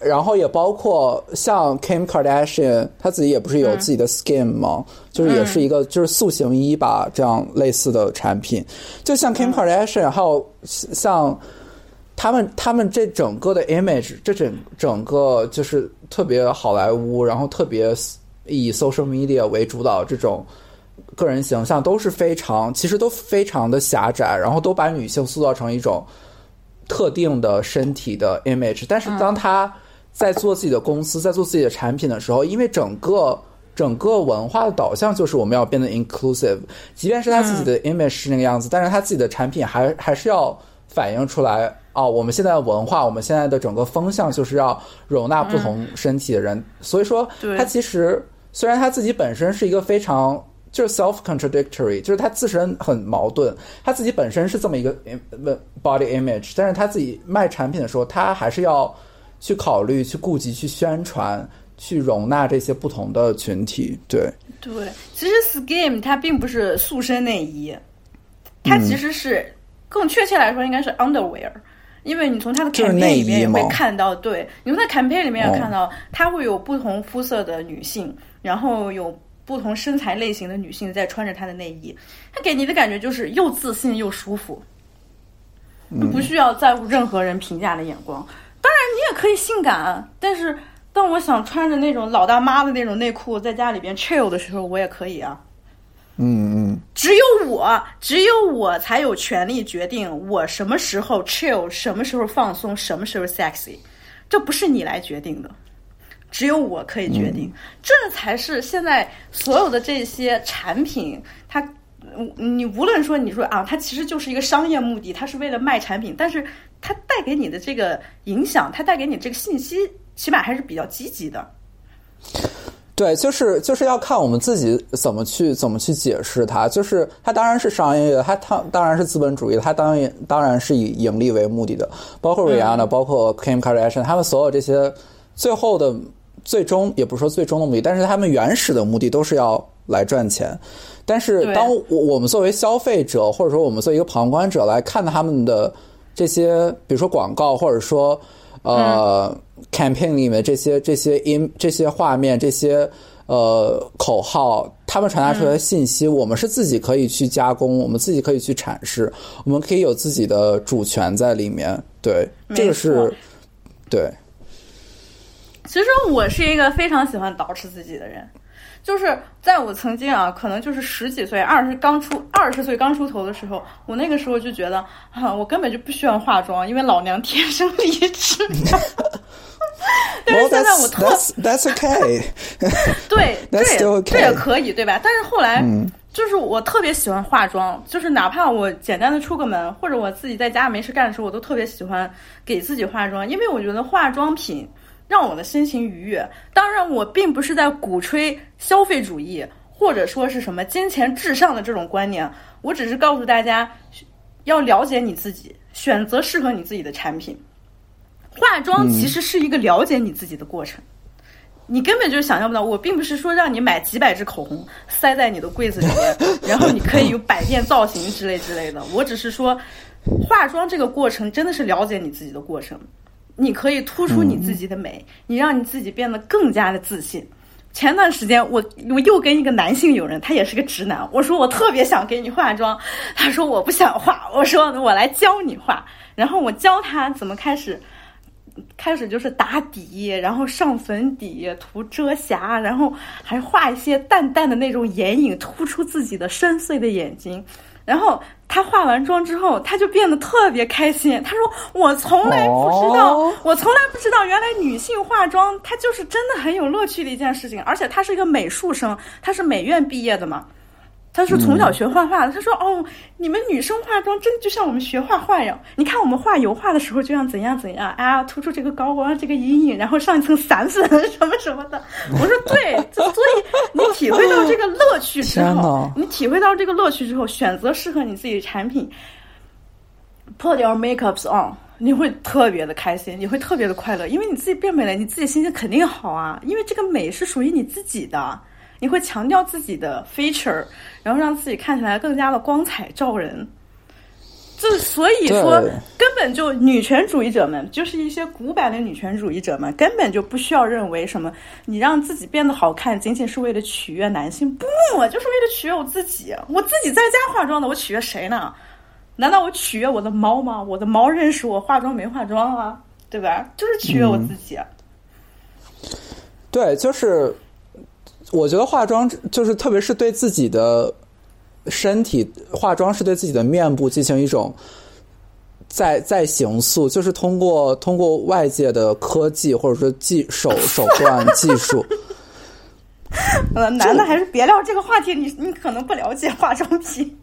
然后也包括像 Kim Kardashian，她自己也不是有自己的 Skin 吗？就是也是一个就是塑形衣吧，这样类似的产品。就像 Kim Kardashian，还有像他们他们这整个的 image，这整整个就是特别好莱坞，然后特别以 social media 为主导这种个人形象都是非常，其实都非常的狭窄，然后都把女性塑造成一种特定的身体的 image。但是当他在做自己的公司，在做自己的产品的时候，因为整个整个文化的导向就是我们要变得 inclusive，即便是他自己的 image 是那个样子，但是他自己的产品还还是要反映出来哦，我们现在的文化，我们现在的整个风向就是要容纳不同身体的人。所以说，他其实虽然他自己本身是一个非常就是 self contradictory，就是他自身很矛盾，他自己本身是这么一个 body image，但是他自己卖产品的时候，他还是要。去考虑、去顾及、去宣传、去容纳这些不同的群体，对对。其实 Skim 它并不是塑身内衣，它其实是更确切来说应该是 underwear，因为你从它的 campaign 里面也会看到，对，你从它 campaign 里面也看到，它会有不同肤色的女性，然后有不同身材类型的女性在穿着它的内衣，它给你的感觉就是又自信又舒服，不需要在乎任何人评价的眼光。当然，你也可以性感，但是当我想穿着那种老大妈的那种内裤在家里边 chill 的时候，我也可以啊。嗯嗯。只有我，只有我才有权利决定我什么时候 chill，什么时候放松，什么时候 sexy，这不是你来决定的，只有我可以决定。这才是现在所有的这些产品，它，你无论说你说啊，它其实就是一个商业目的，它是为了卖产品，但是。它带给你的这个影响，它带给你这个信息，起码还是比较积极的。对，就是就是要看我们自己怎么去怎么去解释它。就是它当然是商业的，它当当然是资本主义的，它当然当然是以盈利为目的的。包括 Rihanna，包括 Kim Kardashian，他们所有这些最后的最终也不是说最终的目的，但是他们原始的目的都是要来赚钱。但是当我我们作为消费者，或者说我们作为一个旁观者来看他们的。这些，比如说广告，或者说，呃，campaign 里面这些这些音、这些画面、这些呃口号，他们传达出来的信息，我们是自己可以去加工，我们自己可以去阐释，我们可以有自己的主权在里面。对，这个是，对。其实我是一个非常喜欢捯饬自己的人。就是在我曾经啊，可能就是十几岁、二十刚出二十岁刚出头的时候，我那个时候就觉得啊，我根本就不需要化妆，因为老娘天生丽质。但是现在我特 That's okay。对对，这也可以对吧？但是后来就是我特别喜欢化妆，就是哪怕我简单的出个门，或者我自己在家没事干的时候，我都特别喜欢给自己化妆，因为我觉得化妆品。让我的心情愉悦。当然，我并不是在鼓吹消费主义，或者说是什么金钱至上的这种观念。我只是告诉大家，要了解你自己，选择适合你自己的产品。化妆其实是一个了解你自己的过程。你根本就想象不到，我并不是说让你买几百支口红塞在你的柜子里面，然后你可以有百变造型之类之类的。我只是说，化妆这个过程真的是了解你自己的过程。你可以突出你自己的美，你让你自己变得更加的自信。前段时间，我我又跟一个男性友人，他也是个直男，我说我特别想给你化妆，他说我不想化，我说我来教你化，然后我教他怎么开始，开始就是打底，然后上粉底，涂遮瑕，然后还画一些淡淡的那种眼影，突出自己的深邃的眼睛。然后她化完妆之后，她就变得特别开心。她说：“我从来不知道，我从来不知道，原来女性化妆，它就是真的很有乐趣的一件事情。而且她是一个美术生，她是美院毕业的嘛。”他是从小学画画的。他说：“哦，你们女生化妆真的就像我们学画画一样。你看我们画油画的时候，就像怎样怎样啊，突出这个高光，这个阴影，然后上一层散粉什么什么的。”我说：“对，所以你体会到这个乐趣之后，你体会到这个乐趣之后，选择适合你自己的产品，put your makeups on，你会特别的开心，你会特别的快乐，因为你自己变美了，你自己心情肯定好啊，因为这个美是属于你自己的。”你会强调自己的 feature，然后让自己看起来更加的光彩照人。这所以说，根本就女权主义者们，就是一些古板的女权主义者们，根本就不需要认为什么，你让自己变得好看，仅仅是为了取悦男性，不，就是为了取悦我自己。我自己在家化妆的，我取悦谁呢？难道我取悦我的猫吗？我的猫认识我化妆没化妆啊？对吧？就是取悦我自己。对，就是我觉得化妆，就是特别是对自己的。身体化妆是对自己的面部进行一种再再形塑，就是通过通过外界的科技或者说技手手段技术。呃，男的还是别聊这个话题，你你可能不了解化妆品。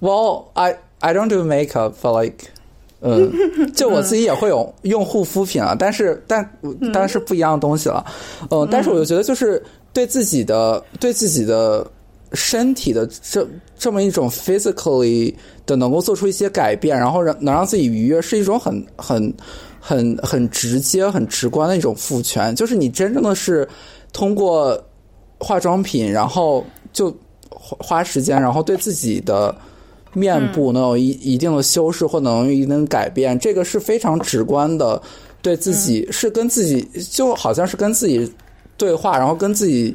Well, I I don't do makeup, but like, 嗯，就我自己也会有用护肤品啊，但是但当然是不一样的东西了。嗯，但是我就觉得就是。对自己的对自己的身体的这这么一种 physically 的能够做出一些改变，然后让能让自己愉悦，是一种很很很很直接、很直观的一种赋权。就是你真正的是通过化妆品，然后就花时间，然后对自己的面部能有一一定的修饰或能有一定改变，这个是非常直观的。对自己是跟自己就好像是跟自己。对话，然后跟自己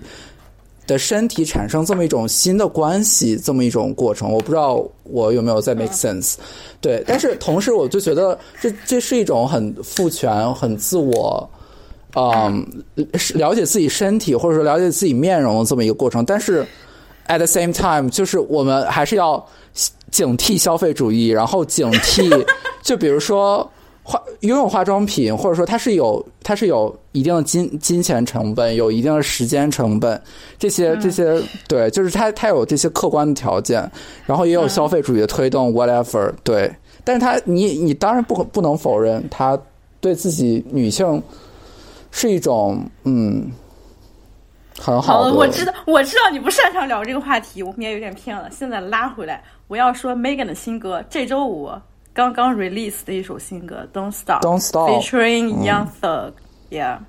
的身体产生这么一种新的关系，这么一种过程，我不知道我有没有在 make sense。对，但是同时我就觉得这这是一种很赋权、很自我，嗯，了解自己身体或者说了解自己面容的这么一个过程。但是 at the same time，就是我们还是要警惕消费主义，然后警惕，就比如说。化拥有化妆品，或者说它是有它是有一定的金金钱成本，有一定的时间成本，这些这些对，就是它它有这些客观的条件，然后也有消费主义的推动，whatever 对，但是它你你当然不不能否认，它对自己女性是一种嗯很好的。我知道我知道你不擅长聊这个话题，我们也有点偏了。现在拉回来，我要说 Megan 的新歌，这周五。刚刚 release 的一首新歌《Don't Stop》，Don't Stop，featuring Young Thug，Yeah，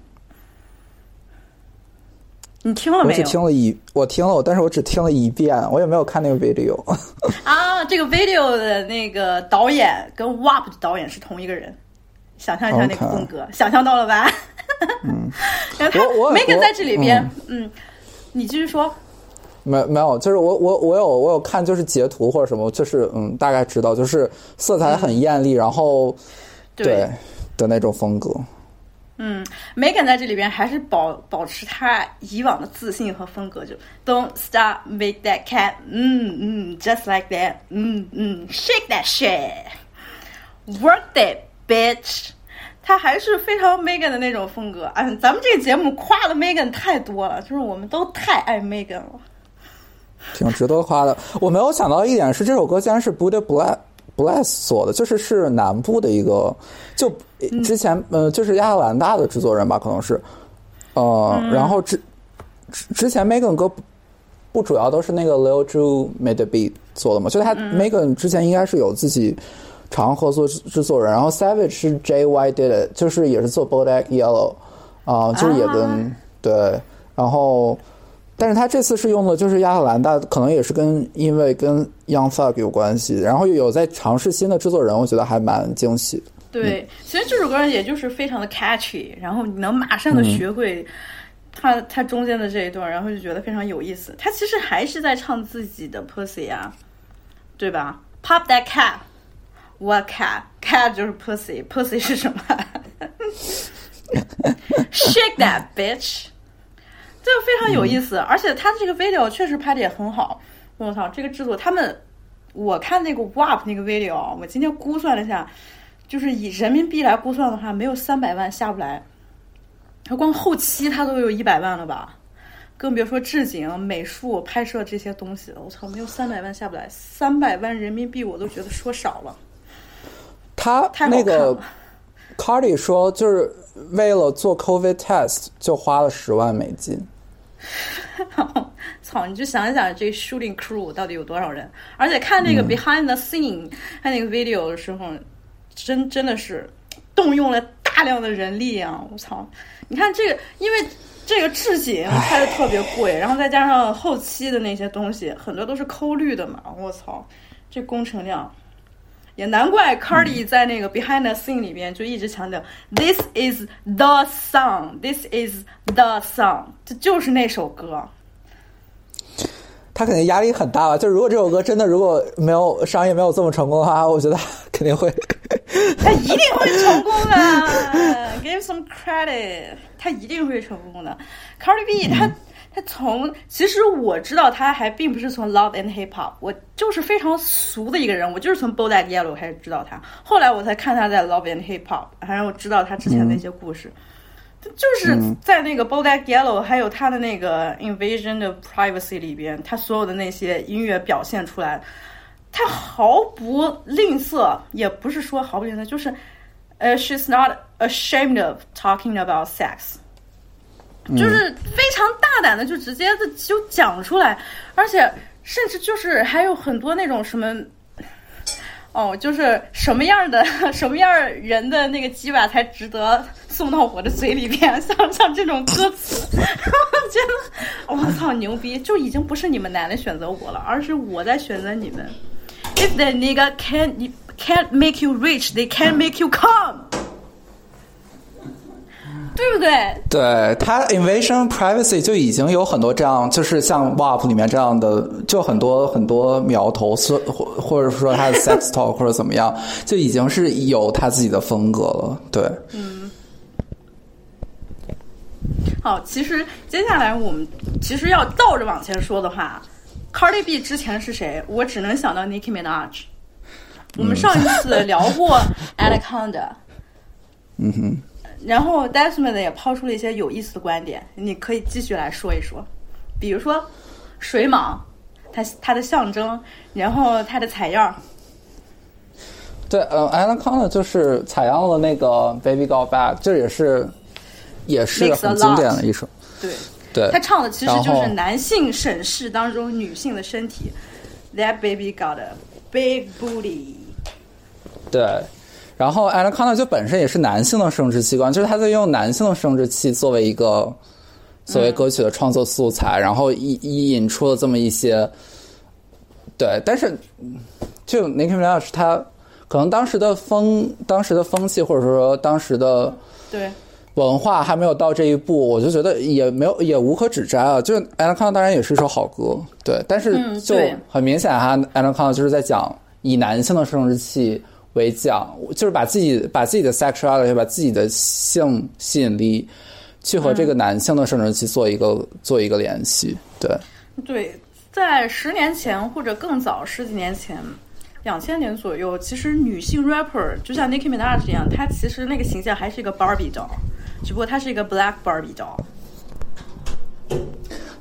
你听了没有？我只听了一，我听了，但是我只听了一遍，我也没有看那个 video。啊，这个 video 的那个导演跟 WAP 的导演是同一个人，想象一下那个风格，想象到了吧？嗯，然后他 Megan 在这里边，嗯，你继续说。没没有，就是我我我有我有看，就是截图或者什么，就是嗯，大概知道，就是色彩很艳丽，然后对的那种风格。嗯，Megan 在这里边还是保保持他以往的自信和风格，就 Don't stop, make that cat，嗯嗯，just like that，嗯嗯，shake that shit，work that bitch，他还是非常 Megan 的那种风格。嗯，咱们这个节目夸的 Megan 太多了，就是我们都太爱 Megan 了。挺值得夸的。我没有想到一点是，这首歌竟然是 Buddha Bless Bless 做的，就是是南部的一个，就之前呃，就是亚特兰大的制作人吧，可能是，呃，然后之之前 Megan 歌不主要都是那个 Lil Ju made the beat 做的嘛，就他 Megan 之前应该是有自己常合作制作人，然后 Savage 是 J Y did it，就是也是做 Bodak Yellow 啊，就是也跟对，然后。但是他这次是用的就是亚特兰大，可能也是跟因为跟 Young Thug 有关系，然后有在尝试新的制作人，我觉得还蛮惊喜。对，其实这首歌也就是非常的 catchy，然后你能马上的学会他他中间的这一段，然后就觉得非常有意思。他其实还是在唱自己的 pussy 啊，对吧？Pop that cat，what cat？cat 就是 pussy，pussy 是什么？Shake that bitch。这个非常有意思，而且他这个 video 确实拍的也很好。我操，这个制作他们，我看那个 WAP 那个 video，我今天估算了一下，就是以人民币来估算的话，没有三百万下不来。他光后期他都有一百万了吧？更别说置景、美术、拍摄这些东西了。我操，没有三百万下不来，三百万人民币我都觉得说少了。他那个 Cardi 说，就是为了做 COVID test 就花了十万美金。操！你就想一想，这 shooting crew 到底有多少人？而且看那个 behind the scene，看那个 video 的时候，真真的是动用了大量的人力啊！我操！你看这个，因为这个置景拍的特别贵，然后再加上后期的那些东西，很多都是抠绿的嘛。我操！这工程量。也难怪 Cardi 在那个 Behind the Scene 里边就一直强调，This is the song，This is the song，这就是那首歌。他肯定压力很大吧？就如果这首歌真的如果没有商业没有这么成功的话，我觉得肯定会。他一定会成功的，Give some credit，他一定会成功的。Cardi B 他。他从其实我知道他还并不是从 Love and Hip Hop，我就是非常俗的一个人，我就是从 BoJack Yellow 开始知道他，后来我才看他在 Love and Hip Hop，还让我知道他之前的一些故事。他就是在那个 BoJack Yellow 还有他的那个 Invasion of Privacy 里边，他所有的那些音乐表现出来，他毫不吝啬，也不是说毫不吝啬，就是呃，She's not ashamed of talking about sex。就是非常大胆的，就直接的就讲出来，而且甚至就是还有很多那种什么，哦，就是什么样的 什么样人的那个鸡巴才值得送到我的嘴里边，像像这种歌词，我觉得我操牛逼，就已经不是你们男的选择我了，而是我在选择你们。If the nigga can't can't make you rich, they can't make you come. 对不对？对他 invasion privacy 就已经有很多这样，就是像 WAP 里面这样的，就很多很多苗头，或或者说他的 sex talk 或者怎么样，就已经是有他自己的风格了。对，嗯。好，其实接下来我们其实要倒着往前说的话，Cardi B 之前是谁？我只能想到 Nicki Minaj。我们上一次聊过 Anaconda。嗯哼。然后 Desmond 也抛出了一些有意思的观点，你可以继续来说一说。比如说水蟒，它它的象征，然后它的采样。对，呃，Anaconda 就是采样了那个 Baby Got Back，这也是也是很经典的一首。对，对，他唱的其实就是男性审视当中女性的身体。That baby got a big booty。对。然后，Anaconda 就本身也是男性的生殖器官，就是他在用男性的生殖器作为一个作为歌曲的创作素材，然后引引出了这么一些，对，但是就 Nicki Minaj 他可能当时的风当时的风气或者说当时的对文化还没有到这一步，我就觉得也没有也无可指摘啊。就是 Anaconda 当然也是一首好歌，对，但是就很明显哈，Anaconda 就是在讲以男性的生殖器。为讲，就是把自己把自己的 sexuality，把自己的性吸引力，去和这个男性的生殖器做一个做一个联系。对，对，在十年前或者更早十几年前，两千年左右，其实女性 rapper 就像 Nicki Minaj 一样，她其实那个形象还是一个 Barbie doll，只不过她是一个 Black Barbie doll。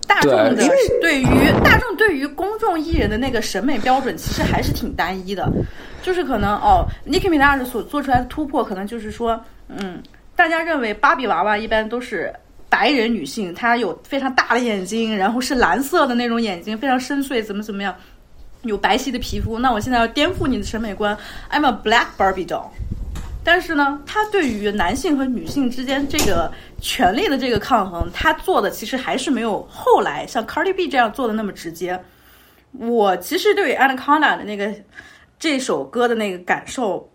大众的对于大众对于公众艺人的那个审美标准，其实还是挺单一的。就是可能哦，Nicki Minaj 所做出来的突破，可能就是说，嗯，大家认为芭比娃娃一般都是白人女性，她有非常大的眼睛，然后是蓝色的那种眼睛，非常深邃，怎么怎么样，有白皙的皮肤。那我现在要颠覆你的审美观，I'm a black Barbie doll。但是呢，他对于男性和女性之间这个权利的这个抗衡，他做的其实还是没有后来像 Cardi B 这样做的那么直接。我其实对于 Anaconda 的那个。这首歌的那个感受，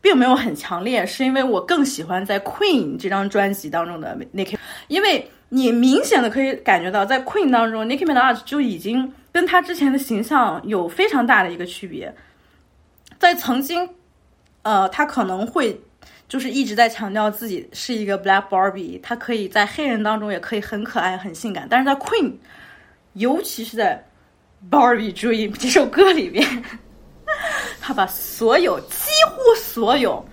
并没有很强烈，是因为我更喜欢在 Queen 这张专辑当中的 Nicki，因为你明显的可以感觉到，在 Queen 当中，Nicki Minaj 就已经跟他之前的形象有非常大的一个区别。在曾经，呃，他可能会就是一直在强调自己是一个 Black Barbie，他可以在黑人当中也可以很可爱、很性感，但是在 Queen，尤其是在 Barbie Dream 这首歌里边。他把所有几乎所有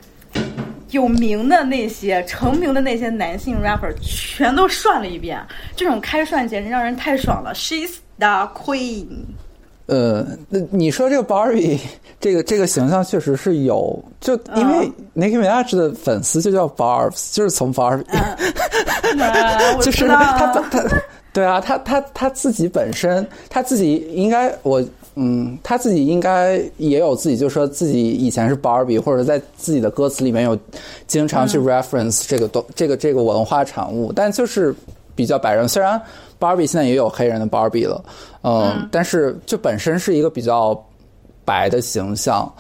有名的那些成名的那些男性 rapper 全都涮了一遍，这种开涮简直让人太爽了。She's the queen。呃，那你说这个 Barbie 这个这个形象确实是有，就因为 Nicki Minaj 的粉丝就叫 Barbs，就是从 Barbie，就是他他对啊，他他他自己本身他自己应该我。嗯，他自己应该也有自己，就说自己以前是 Barbie，或者在自己的歌词里面有经常去 reference 这个东这个这个文化产物，但就是比较白人。虽然 Barbie 现在也有黑人的 Barbie 了，嗯，但是就本身是一个比较白的形象。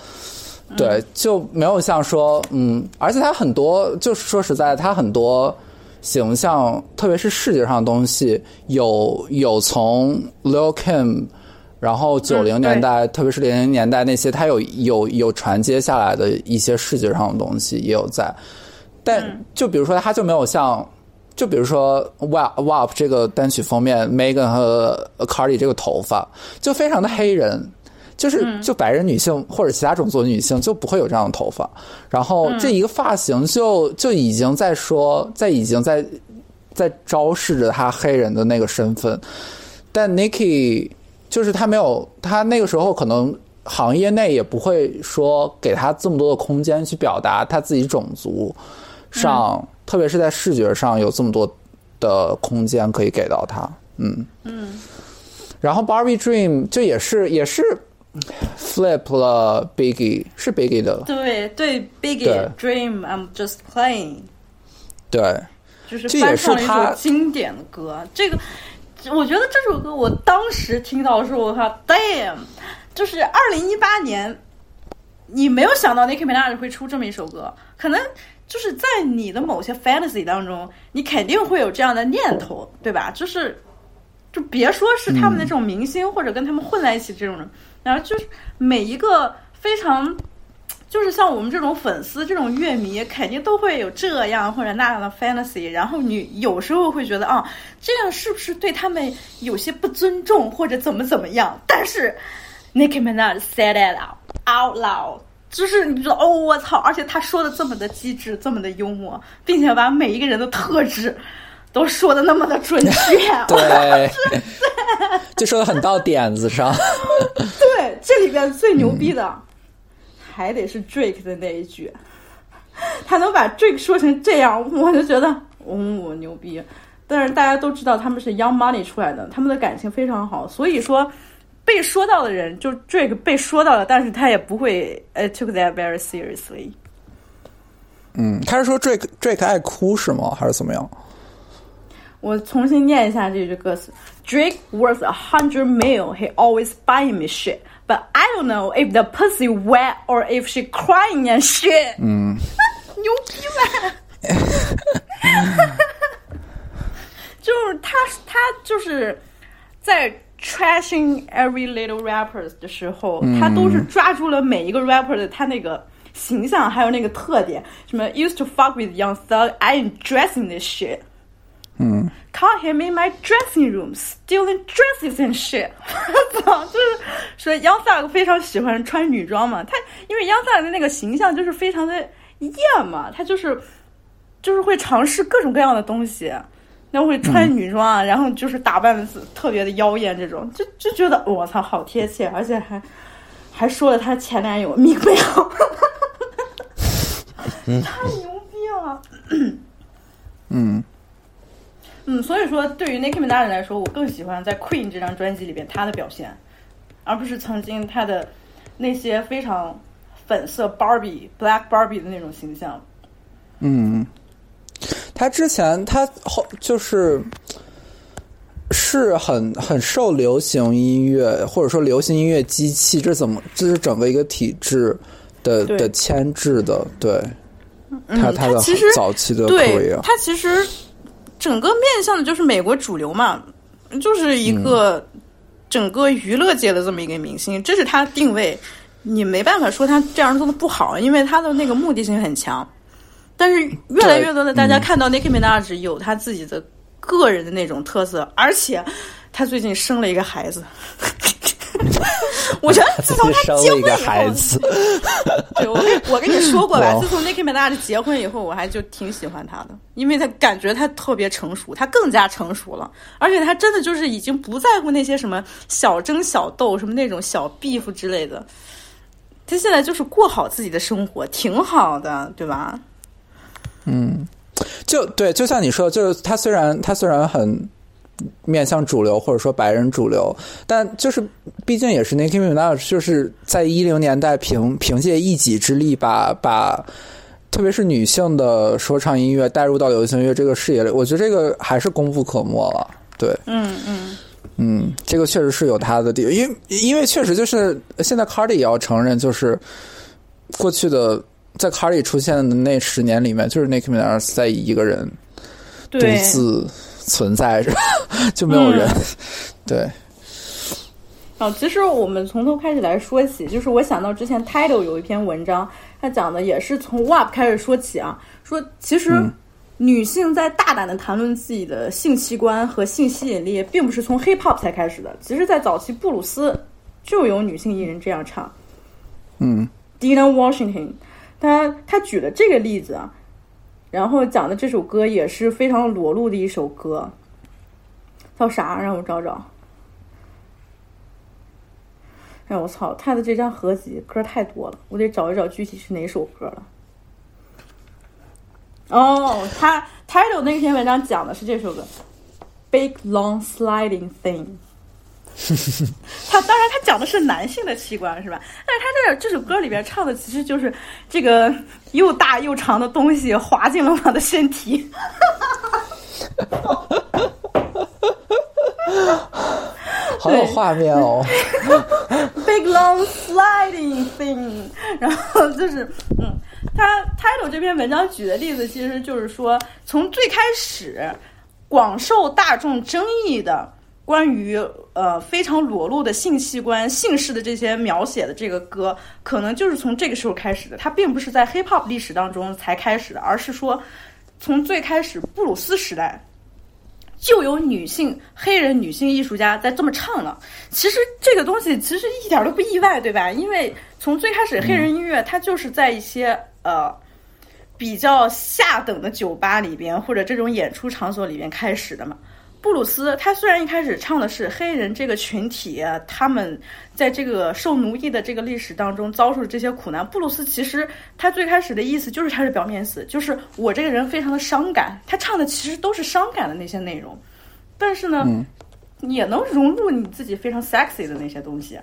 对，就没有像说，嗯，而且他很多，就是说实在，他很多形象，特别是视觉上的东西，有有从 Lil Kim，然后九零年代，特别是零零年代那些，他有有有传接下来的一些视觉上的东西也有在，但就比如说，他就没有像，就比如说 WAP WAP 这个单曲封面，Megan 和 Cardi 这个头发就非常的黑人。就是就白人女性或者其他种族的女性就不会有这样的头发，然后这一个发型就就已经在说，在已经在在昭示着她黑人的那个身份。但 Nikki 就是她没有，她那个时候可能行业内也不会说给她这么多的空间去表达她自己种族上，特别是在视觉上有这么多的空间可以给到他。嗯嗯，然后 Barbie Dream 就也是也是。Flip 了 Biggie 是 Biggie 的，对对，Biggie Dream I'm just playing，对，就是翻唱了一首经典的歌。这个我觉得这首歌我当时听到的时候，我靠，Damn！就是二零一八年，你没有想到 Nicki Minaj 会出这么一首歌，可能就是在你的某些 fantasy 当中，你肯定会有这样的念头，对吧？就是就别说是他们的这种明星，或者跟他们混在一起这种人。然后就是每一个非常，就是像我们这种粉丝、这种乐迷，肯定都会有这样或者那样的 fantasy。然后你有时候会觉得啊，这样是不是对他们有些不尊重或者怎么怎么样？但是 Nicki Minaj said it out loud，就是你知道哦，我操！而且他说的这么的机智，这么的幽默，并且把每一个人的特质。都说的那么的准确，对，就说的很到点子上。对，这里边最牛逼的还得是 Drake 的那一句，他能把 Drake 说成这样，我就觉得嗯，我牛逼。但是大家都知道他们是 Young Money 出来的，他们的感情非常好，所以说被说到的人就 Drake 被说到了，但是他也不会呃 took that very seriously。嗯，他是说 Drake Drake 爱哭是吗？还是怎么样？我重新念一下这句歌词：Drake worth a hundred mil, he always buying me shit, but I don't know if the pussy wet or if she crying and shit。嗯，牛逼吧？就是他，他就是在 trashing every little rappers 的时候，他都是抓住了每一个 rapper 的他那个形象，还有那个特点。什么 used to fuck with young thug, I ain't dressing this shit。嗯，Caught him in my dressing room stealing dresses and shit。操，就是说，Young Thug 非常喜欢穿女装嘛。他因为 Young Thug 的那个形象就是非常的艳嘛，他就是就是会尝试各种各样的东西，那会穿女装啊，然后就是打扮的特别的妖艳，这种就就觉得我操，好贴切，而且还还说了她前男友 Meek Mill，太牛逼了。嗯。嗯，所以说对于 Nicki Minaj 来说，我更喜欢在 Queen 这张专辑里边他的表现，而不是曾经他的那些非常粉色 Barbie、Black Barbie 的那种形象。嗯，他之前他后就是是很很受流行音乐或者说流行音乐机器，这怎么这是整个一个体制的的牵制的？对，他他的早期的对，他其实。整个面向的就是美国主流嘛，就是一个整个娱乐界的这么一个明星，这是他定位。你没办法说他这样做的不好，因为他的那个目的性很强。但是越来越多的大家看到 Nicki Minaj 有他自己的个人的那种特色，而且他最近生了一个孩子。我觉得自从他结婚以后，对我我跟你说过吧，自从 Nicki Minaj 结婚以后，我还就挺喜欢他的，因为他感觉他特别成熟，他更加成熟了，而且他真的就是已经不在乎那些什么小争小斗，什么那种小 beef 之类的，他现在就是过好自己的生活，挺好的，对吧？嗯，就对，就像你说，就是他虽然他虽然很。面向主流或者说白人主流，但就是毕竟也是 Nicki Minaj，就是在一零年代凭凭借一己之力把把特别是女性的说唱音乐带入到流行乐这个视野里，我觉得这个还是功不可没了。对，嗯嗯嗯，这个确实是有他的地方，因为因为确实就是现在 Cardi 也要承认，就是过去的在 Cardi 出现的那十年里面，就是 Nicki Minaj 在一个人独，自存在着，就没有人。对，啊，其实我们从头开始来说起，就是我想到之前 Title 有一篇文章，它讲的也是从 WAP 开始说起啊，说其实女性在大胆的谈论自己的性器官和性吸引力，并不是从 Hip Hop 才开始的，其实在早期布鲁斯就有女性艺人这样唱。嗯。Dina Washington，他他举了这个例子啊，然后讲的这首歌也是非常裸露的一首歌，叫啥？让我找找。哎，我操！他的这张合集歌太多了，我得找一找具体是哪首歌了。哦，他 title 那篇文章讲的是这首歌，Big Long Sliding Thing。他当然，他讲的是男性的器官是吧？但是他在这首歌里边唱的其实就是这个又大又长的东西滑进了我的身体。好有画面哦。Big long sliding thing，然后就是，嗯，他 title 这篇文章举的例子，其实就是说，从最开始广受大众争议的关于呃非常裸露的性器官、性事的这些描写的这个歌，可能就是从这个时候开始的。它并不是在 hip hop 历史当中才开始的，而是说从最开始布鲁斯时代。就有女性黑人女性艺术家在这么唱了。其实这个东西其实一点都不意外，对吧？因为从最开始黑人音乐，它就是在一些呃比较下等的酒吧里边或者这种演出场所里边开始的嘛。布鲁斯，他虽然一开始唱的是黑人这个群体，他们在这个受奴役的这个历史当中遭受的这些苦难。布鲁斯其实他最开始的意思就是他是表面死，就是我这个人非常的伤感。他唱的其实都是伤感的那些内容，但是呢，嗯也能融入你自己非常 sexy 的那些东西。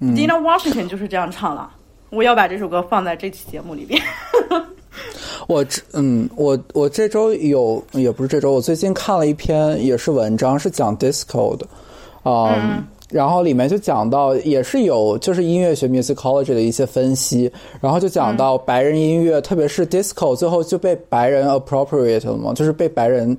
嗯 Dina Washington 就是这样唱了。我要把这首歌放在这期节目里边。我这嗯，我我这周有也不是这周，我最近看了一篇也是文章，是讲 disco 的，嗯，然后里面就讲到也是有就是音乐学 musicology 的一些分析，然后就讲到白人音乐，特别是 disco，最后就被白人 appropriate 了嘛，就是被白人。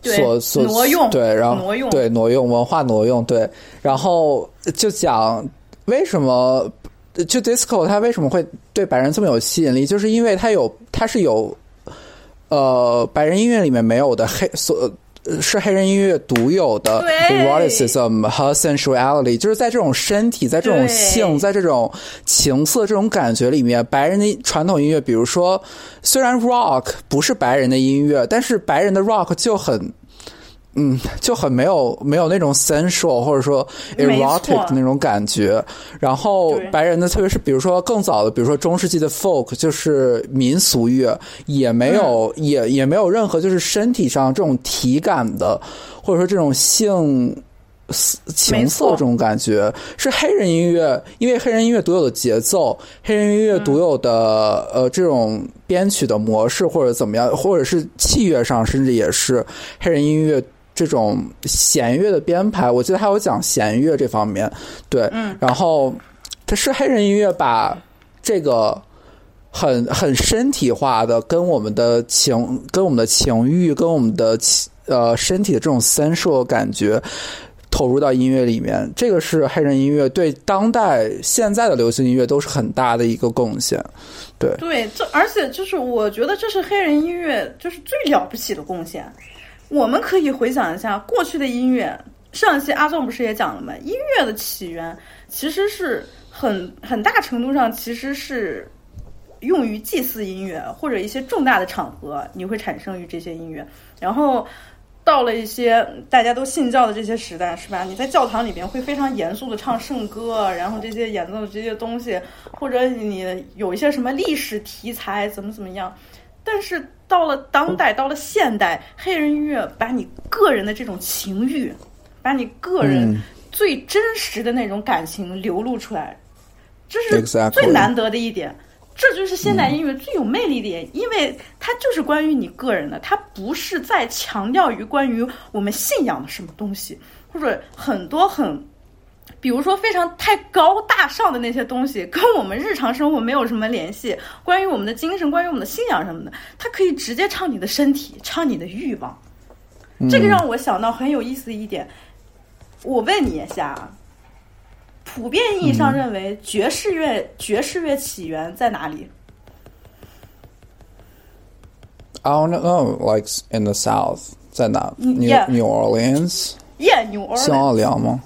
所所挪用对，然后挪用对挪用文化挪用对，然后就讲为什么就 disco 它为什么会对白人这么有吸引力，就是因为它有它是有呃白人音乐里面没有的黑所。呃是黑人音乐独有的对 eroticism 和 sensuality，就是在这种身体、在这种性、在这种情色这种感觉里面，白人的传统音乐，比如说，虽然 rock 不是白人的音乐，但是白人的 rock 就很，嗯，就很没有没有那种 sensual 或者说 erotic 的那种感觉。然后白人的，特别是比如说更早的，比如说中世纪的 folk，就是民俗乐，也没有、嗯也也没有任何就是身体上这种体感的，或者说这种性。情色这种感觉是黑人音乐，因为黑人音乐独有的节奏，黑人音乐独有的、呃这种编曲的模式或者怎么样，或者是器乐上，甚至也是黑人音乐这种弦乐的编排。我记得还有讲弦乐这方面，对，嗯然后它是黑人音乐把这个很很身体化的，跟我们的情、跟我们的情欲、跟我们的呃身体的这种 sensual 感觉。投入到音乐里面，这个是黑人音乐对当代现在的流行音乐都是很大的一个贡献。对，对，这而且就是我觉得这是黑人音乐就是最了不起的贡献。我们可以回想一下过去的音乐，上一期阿纵不是也讲了吗？音乐的起源其实是很很大程度上其实是用于祭祀音乐或者一些重大的场合，你会产生于这些音乐，然后。到了一些大家都信教的这些时代，是吧？你在教堂里边会非常严肃的唱圣歌，然后这些演奏的这些东西，或者你有一些什么历史题材，怎么怎么样。但是到了当代，到了现代，黑人音乐把你个人的这种情欲，把你个人嗯最真实的那种感情流露出来，这是最难得的一点。这就是现代音乐最有魅力的点，因为它就是关于你个人的，它不是在强调于关于我们信仰的什么东西，或者很多很。比如说，非常太高大上的那些东西，跟我们日常生活没有什么联系。关于我们的精神，关于我们的信仰什么的，它可以直接唱你的身体，唱你的欲望。这个让我想到很有意思的一点。我问你一下啊，普遍意义上认为爵士乐爵士乐起源在哪里？I don't know, like in the South，在哪？New New Orleans？Yeah，New Orleans。新奥尔良吗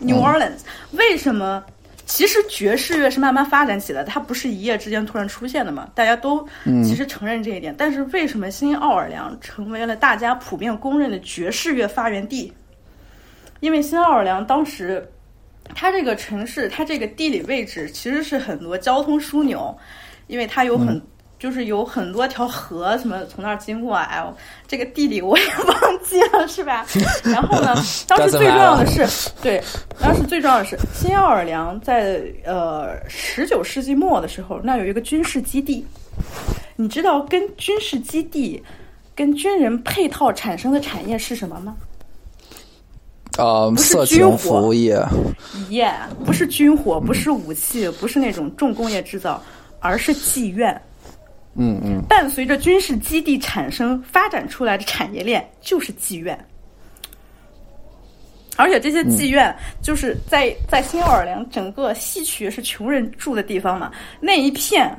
？New Orleans，为什么？其实爵士乐是慢慢发展起来的，它不是一夜之间突然出现的嘛？大家都其实承认这一点。但是为什么新奥尔良成为了大家普遍公认的爵士乐发源地？因为新奥尔良当时，它这个城市，它这个地理位置其实是很多交通枢纽，因为它有很。就是有很多条河什么从那儿经过，哎，这个地理我也忘记了，是吧？然后呢，当时最重要的是，对，当时最重要的是新奥尔良在呃十九世纪末的时候，那有一个军事基地。你知道跟军事基地跟军人配套产生的产业是什么吗？呃，色情服务业。耶，不是军火，不是武器，不是那种重工业制造，而是妓院。嗯嗯，伴随着军事基地产生发展出来的产业链就是妓院，而且这些妓院就是在在新奥尔良整个西区是穷人住的地方嘛，那一片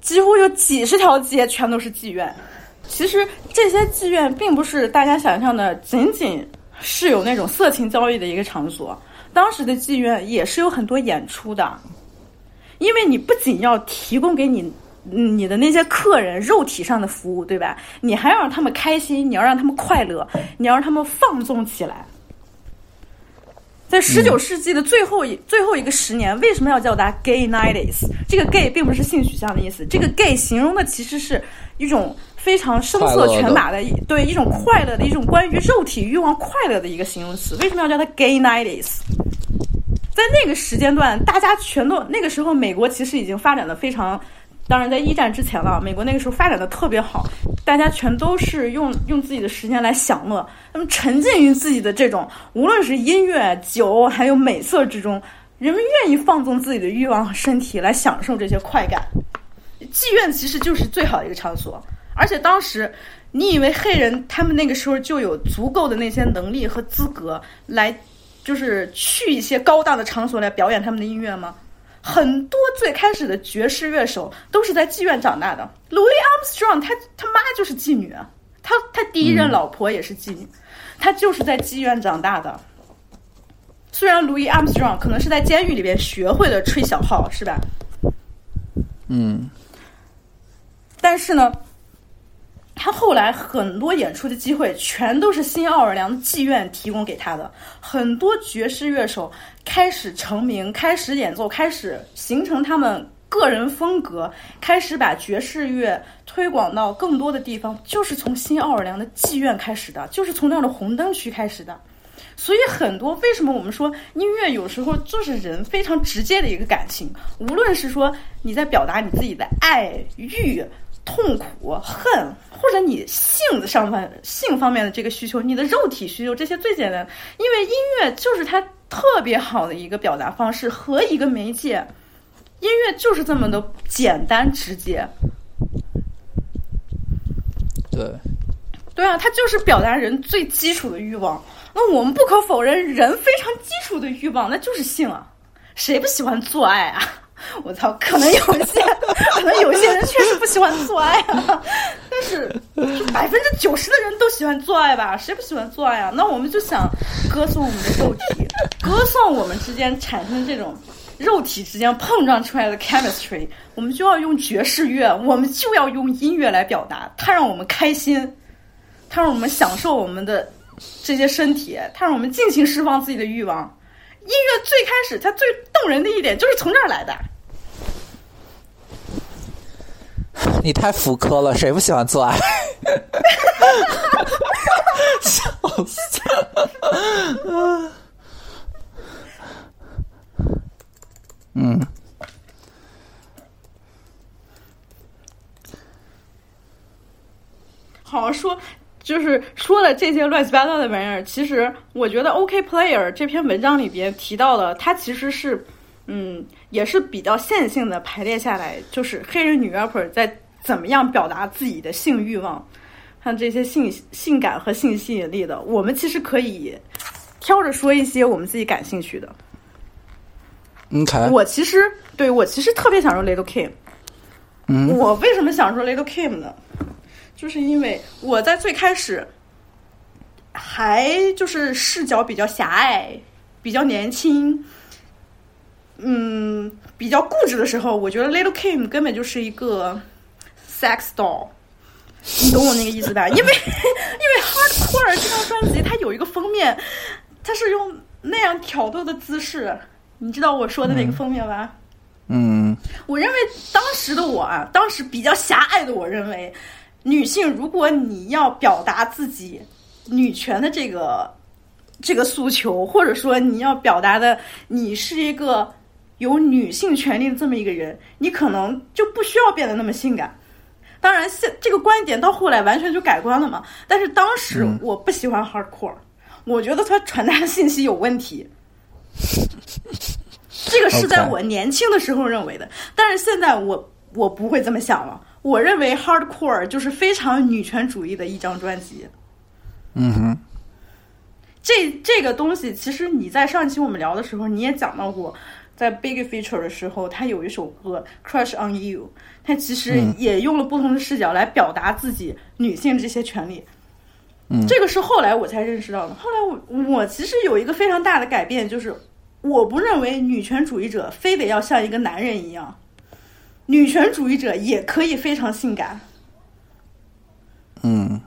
几乎有几十条街全都是妓院。其实这些妓院并不是大家想象的仅仅是有那种色情交易的一个场所，当时的妓院也是有很多演出的，因为你不仅要提供给你。你的那些客人肉体上的服务，对吧？你还要让他们开心，你要让他们快乐，你要让他们放纵起来。在十九世纪的最后一最后一个十年，为什么要叫它 Gay Nineties？这个 Gay 并不是性取向的意思，这个 Gay 形容的其实是一种非常声色犬马的，对一种快乐的一种关于肉体欲望快乐的一个形容词。为什么要叫它 Gay Nineties？在那个时间段，大家全都那个时候，美国其实已经发展的非常。当然，在一战之前了，美国那个时候发展的特别好，大家全都是用用自己的时间来享乐，那么沉浸于自己的这种无论是音乐、酒还有美色之中，人们愿意放纵自己的欲望和身体来享受这些快感。妓院其实就是最好的一个场所，而且当时你以为黑人他们那个时候就有足够的那些能力和资格来，就是去一些高档的场所来表演他们的音乐吗？很多最开始的爵士乐手都是在妓院长大的。Louis Armstrong，他他妈就是妓女，他他第一任老婆也是妓女，他就是在妓院长大的。虽然 Louis Armstrong 可能是在监狱里边学会了吹小号，是吧？嗯，但是呢。他后来很多演出的机会全都是新奥尔良妓院提供给他的，很多爵士乐手开始成名，开始演奏，开始形成他们个人风格，开始把爵士乐推广到更多的地方，就是从新奥尔良的妓院开始的，就是从那儿的红灯区开始的。所以很多为什么我们说音乐有时候就是人非常直接的一个感情，无论是说你在表达你自己的爱欲。痛苦、恨，或者你性子上方、性方面的这个需求，你的肉体需求，这些最简单，因为音乐就是它特别好的一个表达方式和一个媒介，音乐就是这么的简单直接。对，对啊，它就是表达人最基础的欲望。那我们不可否认，人非常基础的欲望，那就是性啊，谁不喜欢做爱啊？我操，可能有些，可能有些人确实不喜欢做爱啊，但是百分之九十的人都喜欢做爱吧？谁不喜欢做爱啊？那我们就想歌颂我们的肉体，歌颂我们之间产生这种肉体之间碰撞出来的 chemistry，我们就要用爵士乐，我们就要用音乐来表达，它让我们开心，它让我们享受我们的这些身体，它让我们尽情释放自己的欲望。音乐最开始，它最动人的一点就是从这儿来的。你太浮夸了，谁不喜欢做爱？笑死！嗯，好说，就是说了这些乱七八糟的玩意儿。其实我觉得，OK Player 这篇文章里边提到的，它其实是嗯，也是比较线性的排列下来，就是黑人女 rapper 在。怎么样表达自己的性欲望，像这些性性感和性吸引力的，我们其实可以挑着说一些我们自己感兴趣的。OK，我其实对我其实特别想说 Little Kim，嗯，我为什么想说 Little Kim 呢？就是因为我在最开始还就是视角比较狭隘、比较年轻，嗯，比较固执的时候，我觉得 Little Kim 根本就是一个 sex doll，你懂我那个意思吧？因为 因为 Hardcore 这张专辑它有一个封面，它是用那样挑逗的姿势，你知道我说的那个封面吧？嗯，我认为当时的我啊，当时比较狭隘的我认为。女性，如果你要表达自己女权的这个这个诉求，或者说你要表达的你是一个有女性权利的这么一个人，你可能就不需要变得那么性感。当然，现这个观点到后来完全就改观了嘛。但是当时我不喜欢 hardcore，我觉得它传达的信息有问题。这个是在我年轻的时候认为的，但是现在我我不会这么想了。我认为 Hardcore 就是非常女权主义的一张专辑。嗯哼，这这个东西其实你在上期我们聊的时候你也讲到过，在 Big Feature 的时候，他有一首歌《Crush on You》，他其实也用了不同的视角来表达自己女性这些权利。嗯，这个是后来我才认识到的。后来我我其实有一个非常大的改变，就是我不认为女权主义者非得要像一个男人一样。女权主义者也可以非常性感，嗯，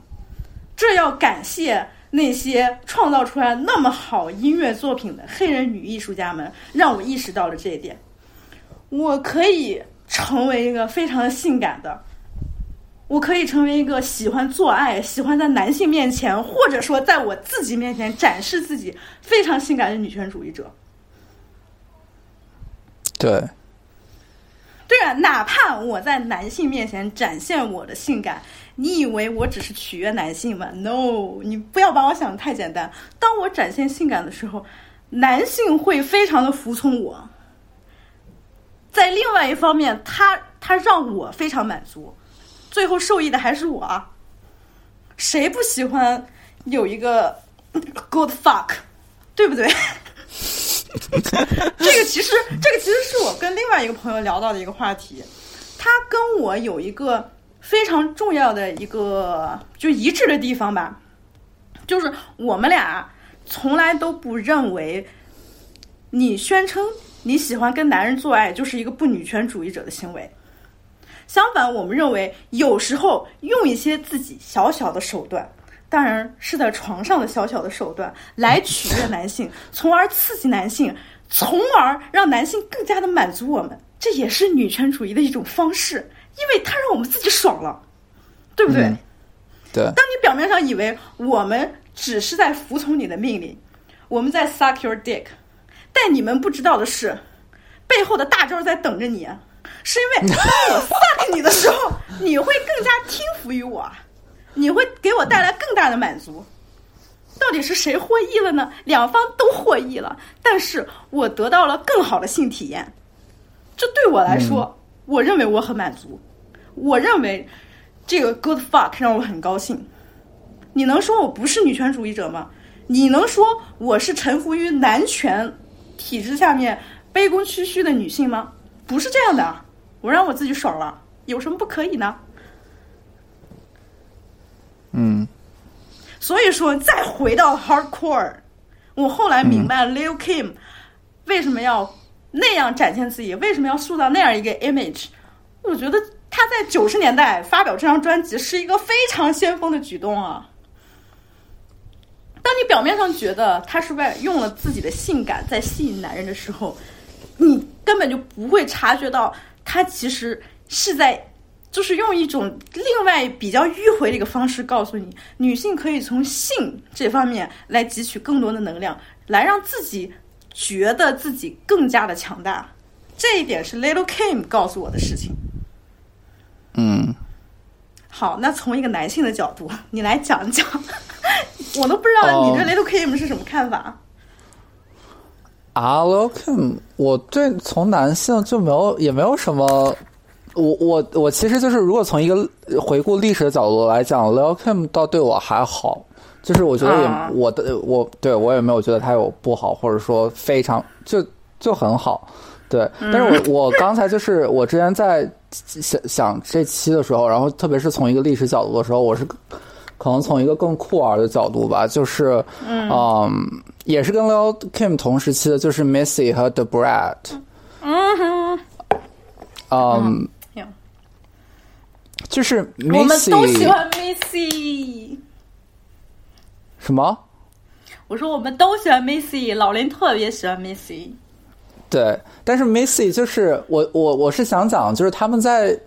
这要感谢那些创造出来那么好音乐作品的黑人女艺术家们，让我意识到了这一点。我可以成为一个非常性感的，我可以成为一个喜欢做爱、喜欢在男性面前，或者说在我自己面前展示自己非常性感的女权主义者。对。对啊，哪怕我在男性面前展现我的性感，你以为我只是取悦男性吗？No，你不要把我想的太简单。当我展现性感的时候，男性会非常的服从我。在另外一方面，他他让我非常满足，最后受益的还是我。谁不喜欢有一个 good fuck，对不对？这个其实，这个其实是我跟另外一个朋友聊到的一个话题。他跟我有一个非常重要的一个就一致的地方吧，就是我们俩从来都不认为你宣称你喜欢跟男人做爱就是一个不女权主义者的行为。相反，我们认为有时候用一些自己小小的手段。当然是在床上的小小的手段来取悦男性，从而刺激男性，从而让男性更加的满足我们。这也是女权主义的一种方式，因为他让我们自己爽了，对不对？对。当你表面上以为我们只是在服从你的命令，我们在 suck your dick，但你们不知道的是，背后的大招在等着你，是因为 当我 suck 你的时候，你会更加听服于我。你会给我带来更大的满足，到底是谁获益了呢？两方都获益了，但是我得到了更好的性体验，这对我来说，我认为我很满足。我认为这个 good fuck 让我很高兴。你能说我不是女权主义者吗？你能说我是臣服于男权体制下面卑躬屈膝的女性吗？不是这样的，我让我自己爽了，有什么不可以呢？嗯，所以说，再回到 hardcore，我后来明白了 Lil Kim 为什么要那样展现自己，为什么要塑造那样一个 image。我觉得他在九十年代发表这张专辑是一个非常先锋的举动啊。当你表面上觉得他是为用了自己的性感在吸引男人的时候，你根本就不会察觉到他其实是在。就是用一种另外比较迂回的一个方式告诉你，女性可以从性这方面来汲取更多的能量，来让自己觉得自己更加的强大。这一点是 Little Kim 告诉我的事情。嗯好，那从一个男性的角度，你来讲讲，我都不知道你对 Little Kim 是什么看法。啊，Little Kim，我对从男性就没有也没有什么，我我我其实就是如果从一个回顾历史的角度来讲，Little Kim 倒对我还好，就是我觉得也我的我对我也没有觉得他有不好，或者说非常就就很好。对，但是我我刚才就是我之前在想想这期的时候，然后特别是从一个历史角度的时候，我是可能从一个更酷儿的角度吧，就是嗯，也是跟 Lil Kim 同时期的，就是 Missy 和 The Brat，嗯，嗯，就是 Missy，我们都喜欢 Missy，什么？我说我们都喜欢 Missy，老林特别喜欢 Missy。对，但是 Missy 就是我我我是想讲，就是他们在，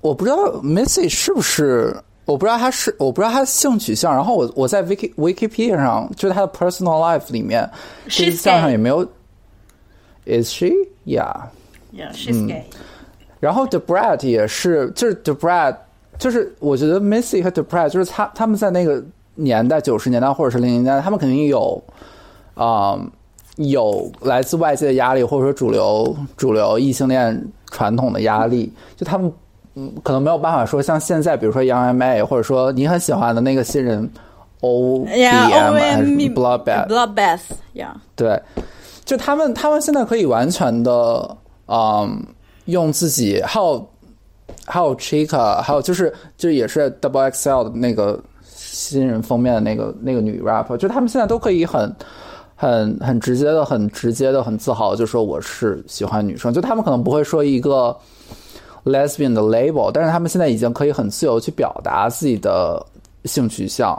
我不知道 Missy 是不是，我不知道他是，我不知道他的性取向。然后我我在 Wiki Wikipedia 上，就是他的 Personal Life 里面，这项上也没有。Is she? Yeah. Yeah, she's gay. 然后 The Brad 也是，就是 The Brad，就是我觉得 Missy 和 The Brad，就是他他们在那个年代，九十年代或者是零零年代，他们肯定有啊。有来自外界的压力，或者说主流主流异性恋传统的压力，就他们嗯，可能没有办法说像现在，比如说 Young M A，或者说你很喜欢的那个新人 O B M 还是 Bloodbath，Bloodbath，Yeah，对，就他们他们现在可以完全的嗯，用自己还有还有 Chica，还有就是就也是 Double X L 的那个新人封面的那个那个女 rapper，就他们现在都可以很。很很直接的，很直接的，很自豪，就说我是喜欢女生。就他们可能不会说一个 lesbian 的 label，但是他们现在已经可以很自由去表达自己的性取向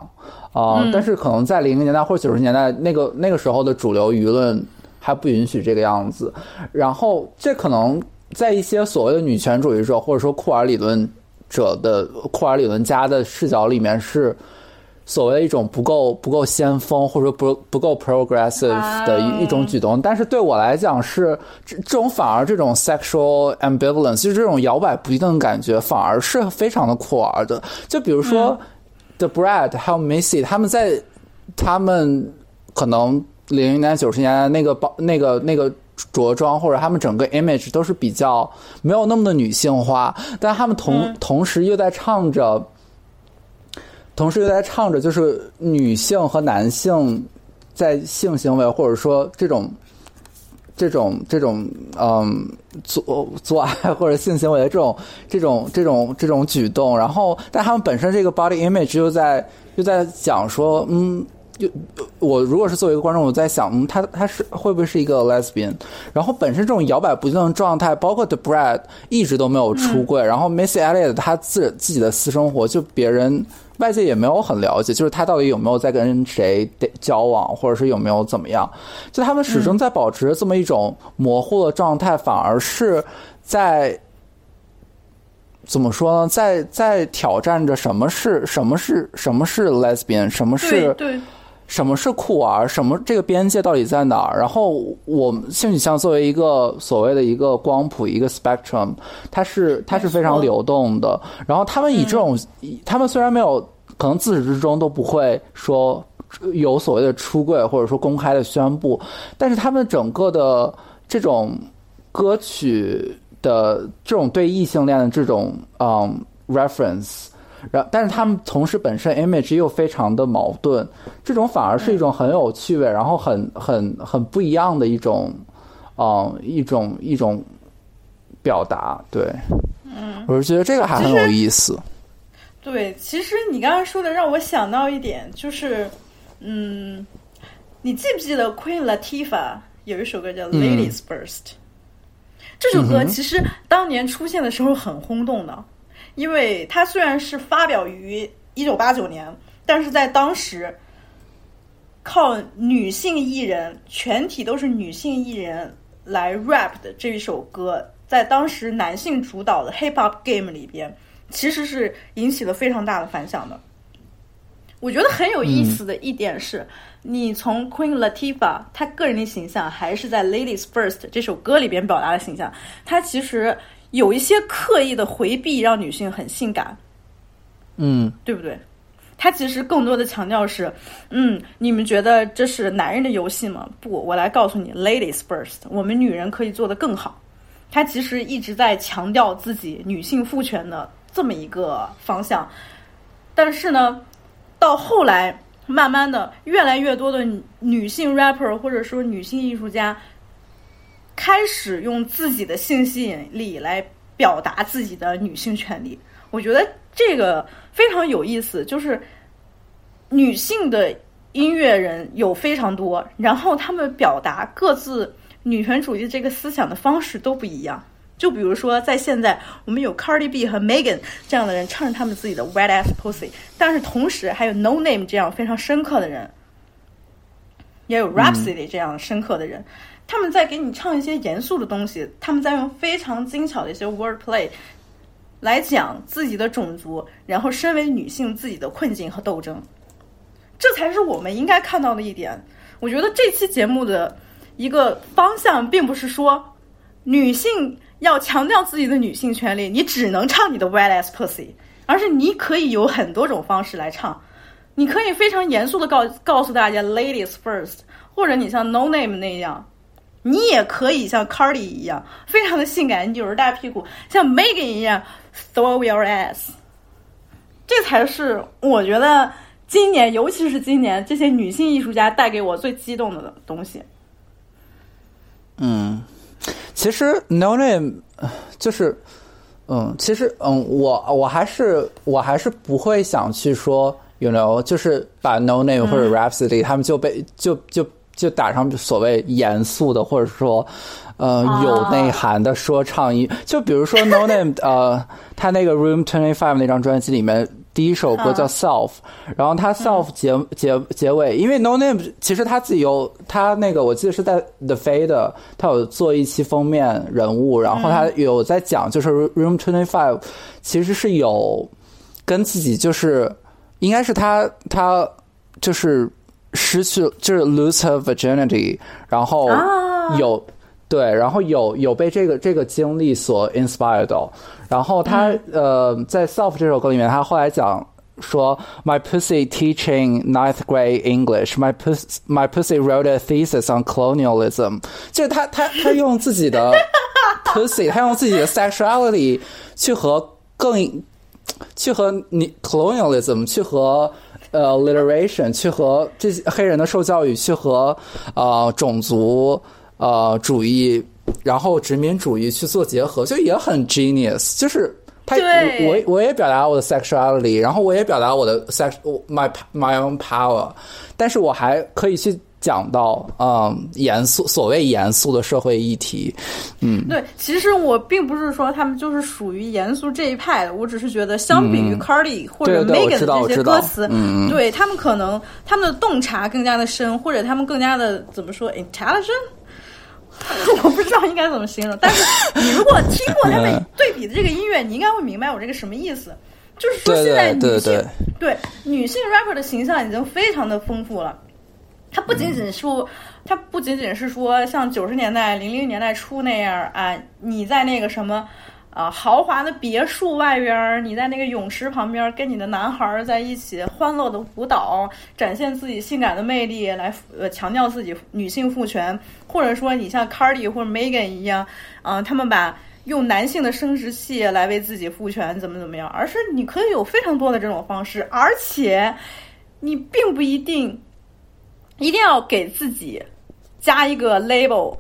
啊。但是可能在零零年代或者九十年代那个那个时候的主流舆论还不允许这个样子。然后这可能在一些所谓的女权主义者或者说库尔理论者的库尔理论家的视角里面是。所谓的一种不够不够先锋，或者说不不够 progressive 的一一种举动，但是对我来讲是这这种反而这种 sexual ambivalence，就是这种摇摆不定的感觉，反而是非常的酷儿的。就比如说 The Brad 还有 Missy，他们在他们可能零零年九十年代那个包那个那个着装或者他们整个 image 都是比较没有那么的女性化，但他们同同时又在唱着。同时又在唱着，就是女性和男性在性行为，或者说这种、这种、这种，嗯，做做爱或者性行为的这种、这种、这种、这种举动。然后，但他们本身这个 body image 又在又在讲说，嗯，就我如果是作为一个观众，我在想，嗯，他他是会不会是一个 lesbian？然后本身这种摇摆不定的状态，包括 The Brad 一直都没有出柜，然后 Missy Elliott 他自自己的私生活就别人。外界也没有很了解，就是他到底有没有在跟谁交往，或者是有没有怎么样？就他们始终在保持这么一种模糊的状态，反而是在怎么说呢？在在挑战着什么是什么是什么是 lesbian，什么是对什么是酷玩，什么这个边界到底在哪儿？然后我们性取向作为一个所谓的一个光谱，一个 spectrum，它是它是非常流动的。然后他们以这种，他们虽然没有可能自始至终都不会说有所谓的出柜，或者说公开的宣布，但是他们整个的这种歌曲的这种对异性恋的这种嗯 reference。然，但是他们同时本身 image 又非常的矛盾，这种反而是一种很有趣味，然后很很很不一样的一种，嗯，一种一种表达。对，嗯，我是觉得这个还很有意思。对，其实你刚刚说的让我想到一点，就是，嗯，你记不记得 Queen Latifah 有一首歌叫《Ladies First》？这首歌其实当年出现的时候很轰动的。因为它虽然是发表于一九八九年，但是在当时，靠女性艺人全体都是女性艺人来 rap 的这一首歌，在当时男性主导的 hip hop game 里边，其实是引起了非常大的反响的。我觉得很有意思的一点是，你从 Queen Latifah 她个人的形象，还是在 Ladies First 这首歌里边表达的形象，她其实。有一些刻意的回避，让女性很性感，嗯对不对？他其实更多的强调是，嗯，你们觉得这是男人的游戏吗？不，我来告诉你，ladies first，我们女人可以做得更好。他其实一直在强调自己女性赋权的这么一个方向，但是呢，到后来，慢慢的，越来越多的女女性 rapper 或者说女性艺术家，开始用自己的性吸引力来表达自己的女性权利。我觉得这个非常有意思，就是女性的音乐人有非常多，然后他们表达各自女权主义这个思想的方式都不一样。就比如说，在现在我们有 Cardi B 和 Megan 这样的人唱着他们自己的 Wet Ass Pussy，但是同时还有 No Name 这样非常深刻的人，也有 Rhapsody 这样深刻的人，他们在给你唱一些严肃的东西，他们在用非常精巧的一些 wordplay 来讲自己的种族，然后身为女性自己的困境和斗争，这才是我们应该看到的一点。我觉得这期节目的一个方向，并不是说女性要强调自己的女性权利，你只能唱你的 wet ass pussy，而是你可以有很多种方式来唱。你可以非常严肃的告告诉大家 ladies first，或者你像 No Name 那样，你也可以像 Cardi 一样，非常的性感，扭着大屁股，像 Megan 一样 throw your ass。这才是我觉得今年，尤其是今年这些女性艺术家带给我最激动的东西。嗯，其实 No Name 呃就是，嗯，其实嗯，我我还是我还是不会想去说，you know，就是把 No Name 或者 Rhapsody、他们就被就就就打上所谓严肃的，或者说呃啊有内涵的说唱音，就比如说 No Name 呃，他那个 Room Twenty Five 那张专辑里面。第一首歌叫 Self，、然后他 Self 结、结结尾，因为 No Name 其实他自己有他那个我记得是在 The Fade，他有做一期封面人物，然后他有在讲就是 Room Twenty Five 其实是有跟自己就是应该是他他就是失去就是 lose her virginity，然后啊有、对，然后有有被这个这个经历所 inspired 到，然后他、呃在 Self 这首歌里面，他后来讲。说 My pussy teaching ninth grade English. My pussy my pussy wrote a thesis on colonialism. 就是他他他用自己的 pussy，他用自己的 sexuality 去和更去和你 colonialism 去和呃 literation 去和这些黑人的受教育去和呃种族呃主义，然后殖民主义去做结合，就也很 genius，就是。他我我我也表达我的 sexuality，然后我也表达我的 sex my my own power，但是我还可以去讲到嗯严肃所谓严肃的社会议题，嗯，对，其实我并不是说他们就是属于严肃这一派的，我只是觉得相比于 Cardi 或者 Megan 的这些歌词，嗯嗯对他们可能他们的洞察更加的深，或者他们更加的怎么说 intelligent。我不知道应该怎么形容，但是你如果听过他们嗯对比的这个音乐，你应该会明白我这个什么意思。就是说，现在女对性对对女性 rapper 的形象已经非常的丰富了。它不仅仅说，它不仅仅是说像九十年代、零零年代初那样啊，你在那个什么啊豪华的别墅外边，你在那个泳池旁边跟你的男孩在一起欢乐的舞蹈，展现自己性感的魅力，来呃强调自己女性赋权，或者说你像 Cardi 或者 Megan 一样，啊，他们把用男性的生殖器来为自己赋权，怎么怎么样，而是你可以有非常多的这种方式，而且你并不一定一定要给自己加一个 label，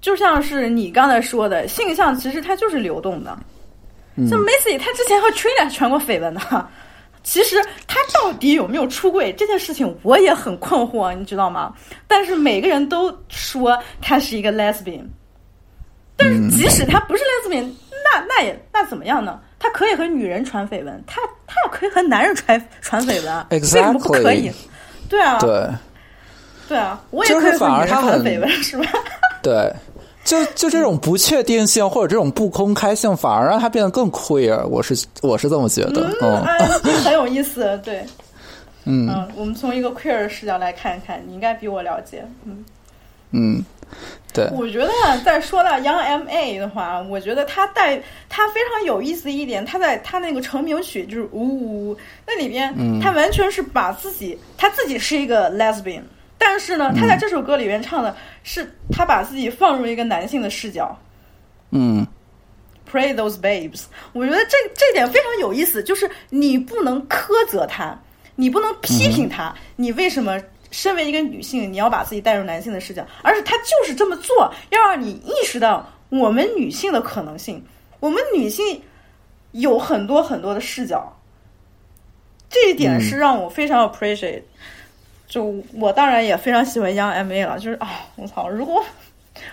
就像是你刚才说的，性向其实它就是流动的。像 Macy，他之前和 Trina 传过绯闻呢，其实他到底有没有出柜这件事情，我也很困惑，你知道吗？但是每个人都说他是一个 lesbian，但是即使他不是 lesbian，那那也那怎么样呢？他可以和女人传绯闻，他他也可以和男人传传绯闻啊，为什么不可以？对啊，对对啊，我也就是可以反而他很传绯闻，是吧？对。就就这种不确定性或者这种不公开性，反而让他变得更 queer。我是我是这么觉得，嗯哎，很有意思，对，嗯嗯，我们从一个 queer 的视角来看一看，你应该比我了解，嗯，嗯，对，我觉得再说到 Young M A 的话，我觉得他带他非常有意思一点，他在他那个成名曲就是呜呜呜那里边，他完全是把自己他自己是一个 lesbian，但是呢，他在这首歌里面唱的是他把自己放入一个男性的视角。嗯 Pray those babes，我觉得这这点非常有意思，就是你不能苛责他，你不能批评他，你为什么身为一个女性，你要把自己带入男性的视角？而是他就是这么做，要让你意识到我们女性的可能性，我们女性有很多很多的视角，这一点是让我非常 appreciate。就我当然也非常喜欢 Young M A 了，就是啊，我操，如果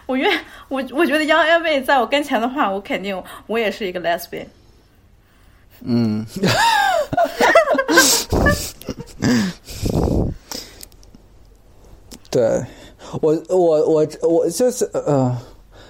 我愿我我觉得 Young M A 在我跟前的话，我肯定我也是一个 lesbian。嗯，对我我我我就是呃，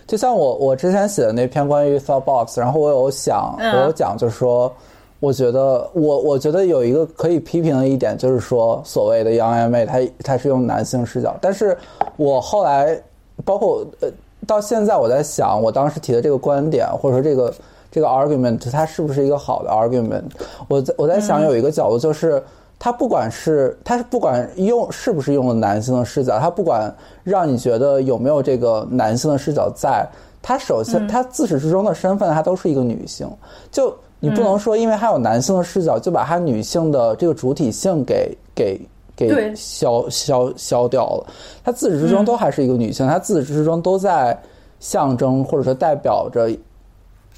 就像我我之前写的那篇关于 thought box，然后我有想嗯我有讲，就是说，我觉得我我觉得有一个可以批评的一点，就是说所谓的 young M 妹，她她是用男性视角，但是我后来包括呃到现在我在想，我当时提的这个观点，或者说这个这个 argument，它是不是一个好的 argument？我在我在想有一个角度就是。他不管是他是不管用是不是用了男性的视角，他不管让你觉得有没有这个男性的视角在，他首先、他自始至终的身份，他都是一个女性。就你不能说因为还有男性的视角，就把他女性的这个主体性给给给消消消掉了。他自始至终都还是一个女性，他自始至终都在象征或者说代表着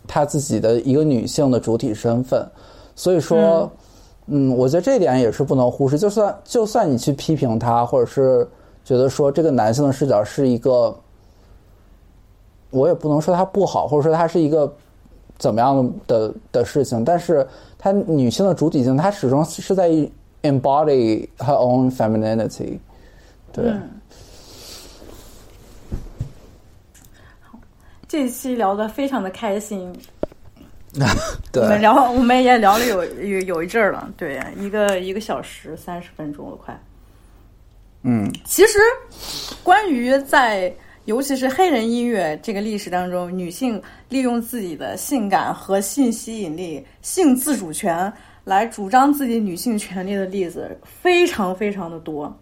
他自己的一个女性的主体身份。所以说。嗯，我觉得这一点也是不能忽视。就算就算你去批评他，或者是觉得说这个男性的视角是一个，我也不能说他不好，或者说他是一个怎么样的的事情，但是她女性的主体性，她始终是在 embody her own femininity。对，这一期聊的非常的开心，对，我们聊我们也聊了有有有一阵儿了，对，一个一个小时三十分钟了，快。嗯，其实，关于在尤其是黑人音乐这个历史当中，女性利用自己的性感和性吸引力、性自主权来主张自己女性权利的例子非常非常的多。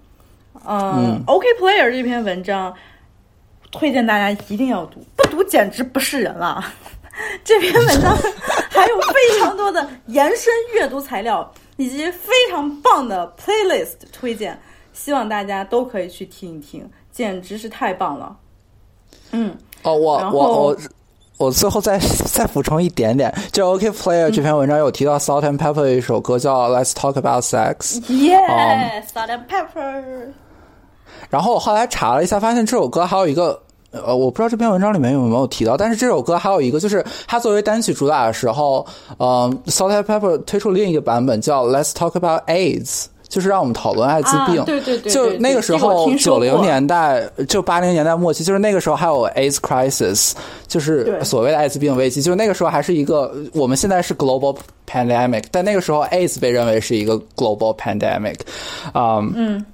嗯 o k Player 这篇文章推荐大家一定要读，不读简直不是人了。这篇文章还有非常多的延伸阅读材料，以及非常棒的 playlist 推荐，希望大家都可以去听一听，简直是太棒了。嗯，哦，我我我我最后再 再补充一点点，就 OK Player 这篇文章有提到 Salt and Pepper 的一首歌叫 Let's Talk About Sex。Yeah，Salt and Pepper。然后我后来查了一下，发现这首歌还有一个。呃，我不知道这篇文章里面有没有提到，但是这首歌还有一个，就是它作为单曲主打的时候，嗯、呃、，Salt and Pepper 推出另一个版本叫 Let's Talk About AIDS，就是让我们讨论艾滋病。啊、对对对就那个时候，九零年代就八零年代末期，就是那个时候还有 AIDS crisis，就是所谓的艾滋病危机。就是那个时候还是一个，我们现在是 global pandemic，但那个时候 AIDS 被认为是一个 global pandemic，嗯嗯，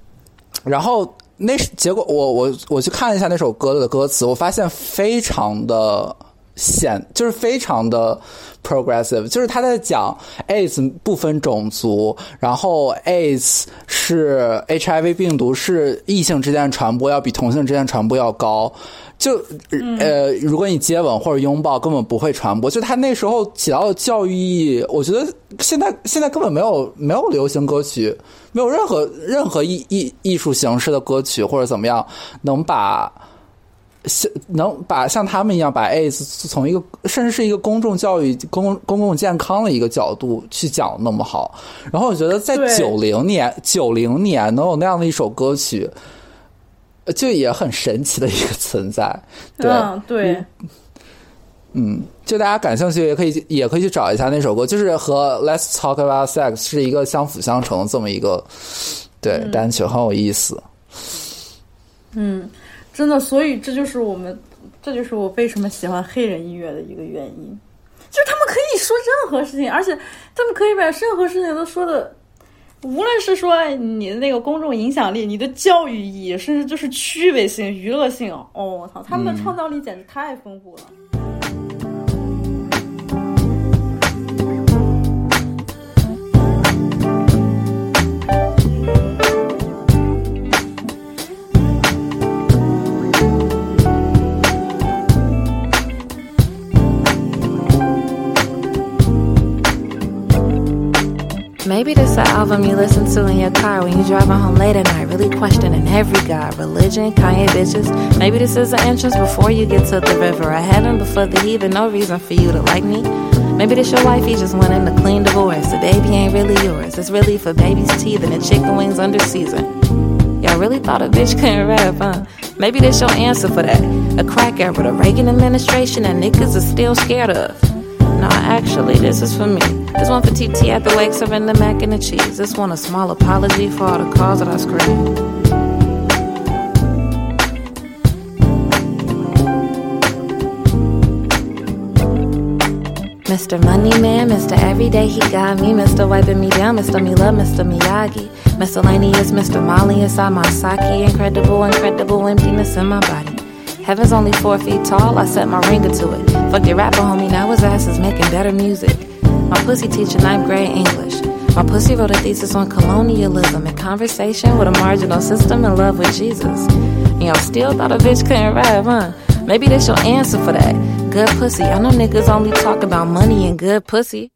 然后。那结果我我我去看了一下那首歌的歌词，我发现非常的显，就是非常的 progressive，就是他在讲 AIDS 不分种族，然后 AIDS 是 HIV 病毒是异性之间传播要比同性之间传播要高，就呃如果你接吻或者拥抱根本不会传播，就他那时候起到的教育意义，我觉得现在现在根本没有没有流行歌曲。没有任何任何艺艺艺术形式的歌曲或者怎么样，能把像能把像他们一样把 AIDS 从一个甚至是一个公众教育、公公共健康的一个角度去讲那么好。然后我觉得在九零年九零年能有那样的一首歌曲，就也很神奇的一个存在。对、嗯、对。嗯，就大家感兴趣也可以也可以去找一下那首歌，就是和 Let's Talk About Sex 是一个相辅相成的这么一个对、嗯、单曲，很有意思。嗯，真的，所以这就是我们，这就是我为什么喜欢黑人音乐的一个原因，就是他们可以说任何事情，而且他们可以把任何事情都说的无论是说你的那个公众影响力、你的教育意义，甚至就是趣味性、娱乐性，哦，我操，他们的创造力简直太丰富了。Maybe this an album you listen to in your car when you're driving home late at night, really questioning every god, religion, Kanye bitches. Maybe this is the entrance before you get to the river heaven, before the heathen, no reason for you to like me. Maybe this your wife, he just wanting a clean divorce. The baby ain't really yours, it's really for baby's teeth and the chicken wings under season. Y'all really thought a bitch couldn't rap, huh? Maybe this your answer for that. A crack era, the Reagan administration that niggas are still scared of. No, actually, this is for me. This one for TT at the wake serving the mac and the cheese. This one a small apology for all the calls that I screamed. Mr. Money Man, Mr. Everyday, he got me. Mr. Wiping me down, Mr. Me Love, Mr. Miyagi. Miscellaneous, Mr. Molly inside my sake. Incredible, incredible emptiness in my body. Heaven's only four feet tall, I set my ringer to it. Fuck your rapper, homie, now his ass is making better music. My pussy teacher ninth grade English. My pussy wrote a thesis on colonialism and conversation with a marginal system in love with Jesus. Y'all still thought a bitch couldn't rap, huh? Maybe that's your answer for that. Good pussy. I know niggas only talk about money and good pussy.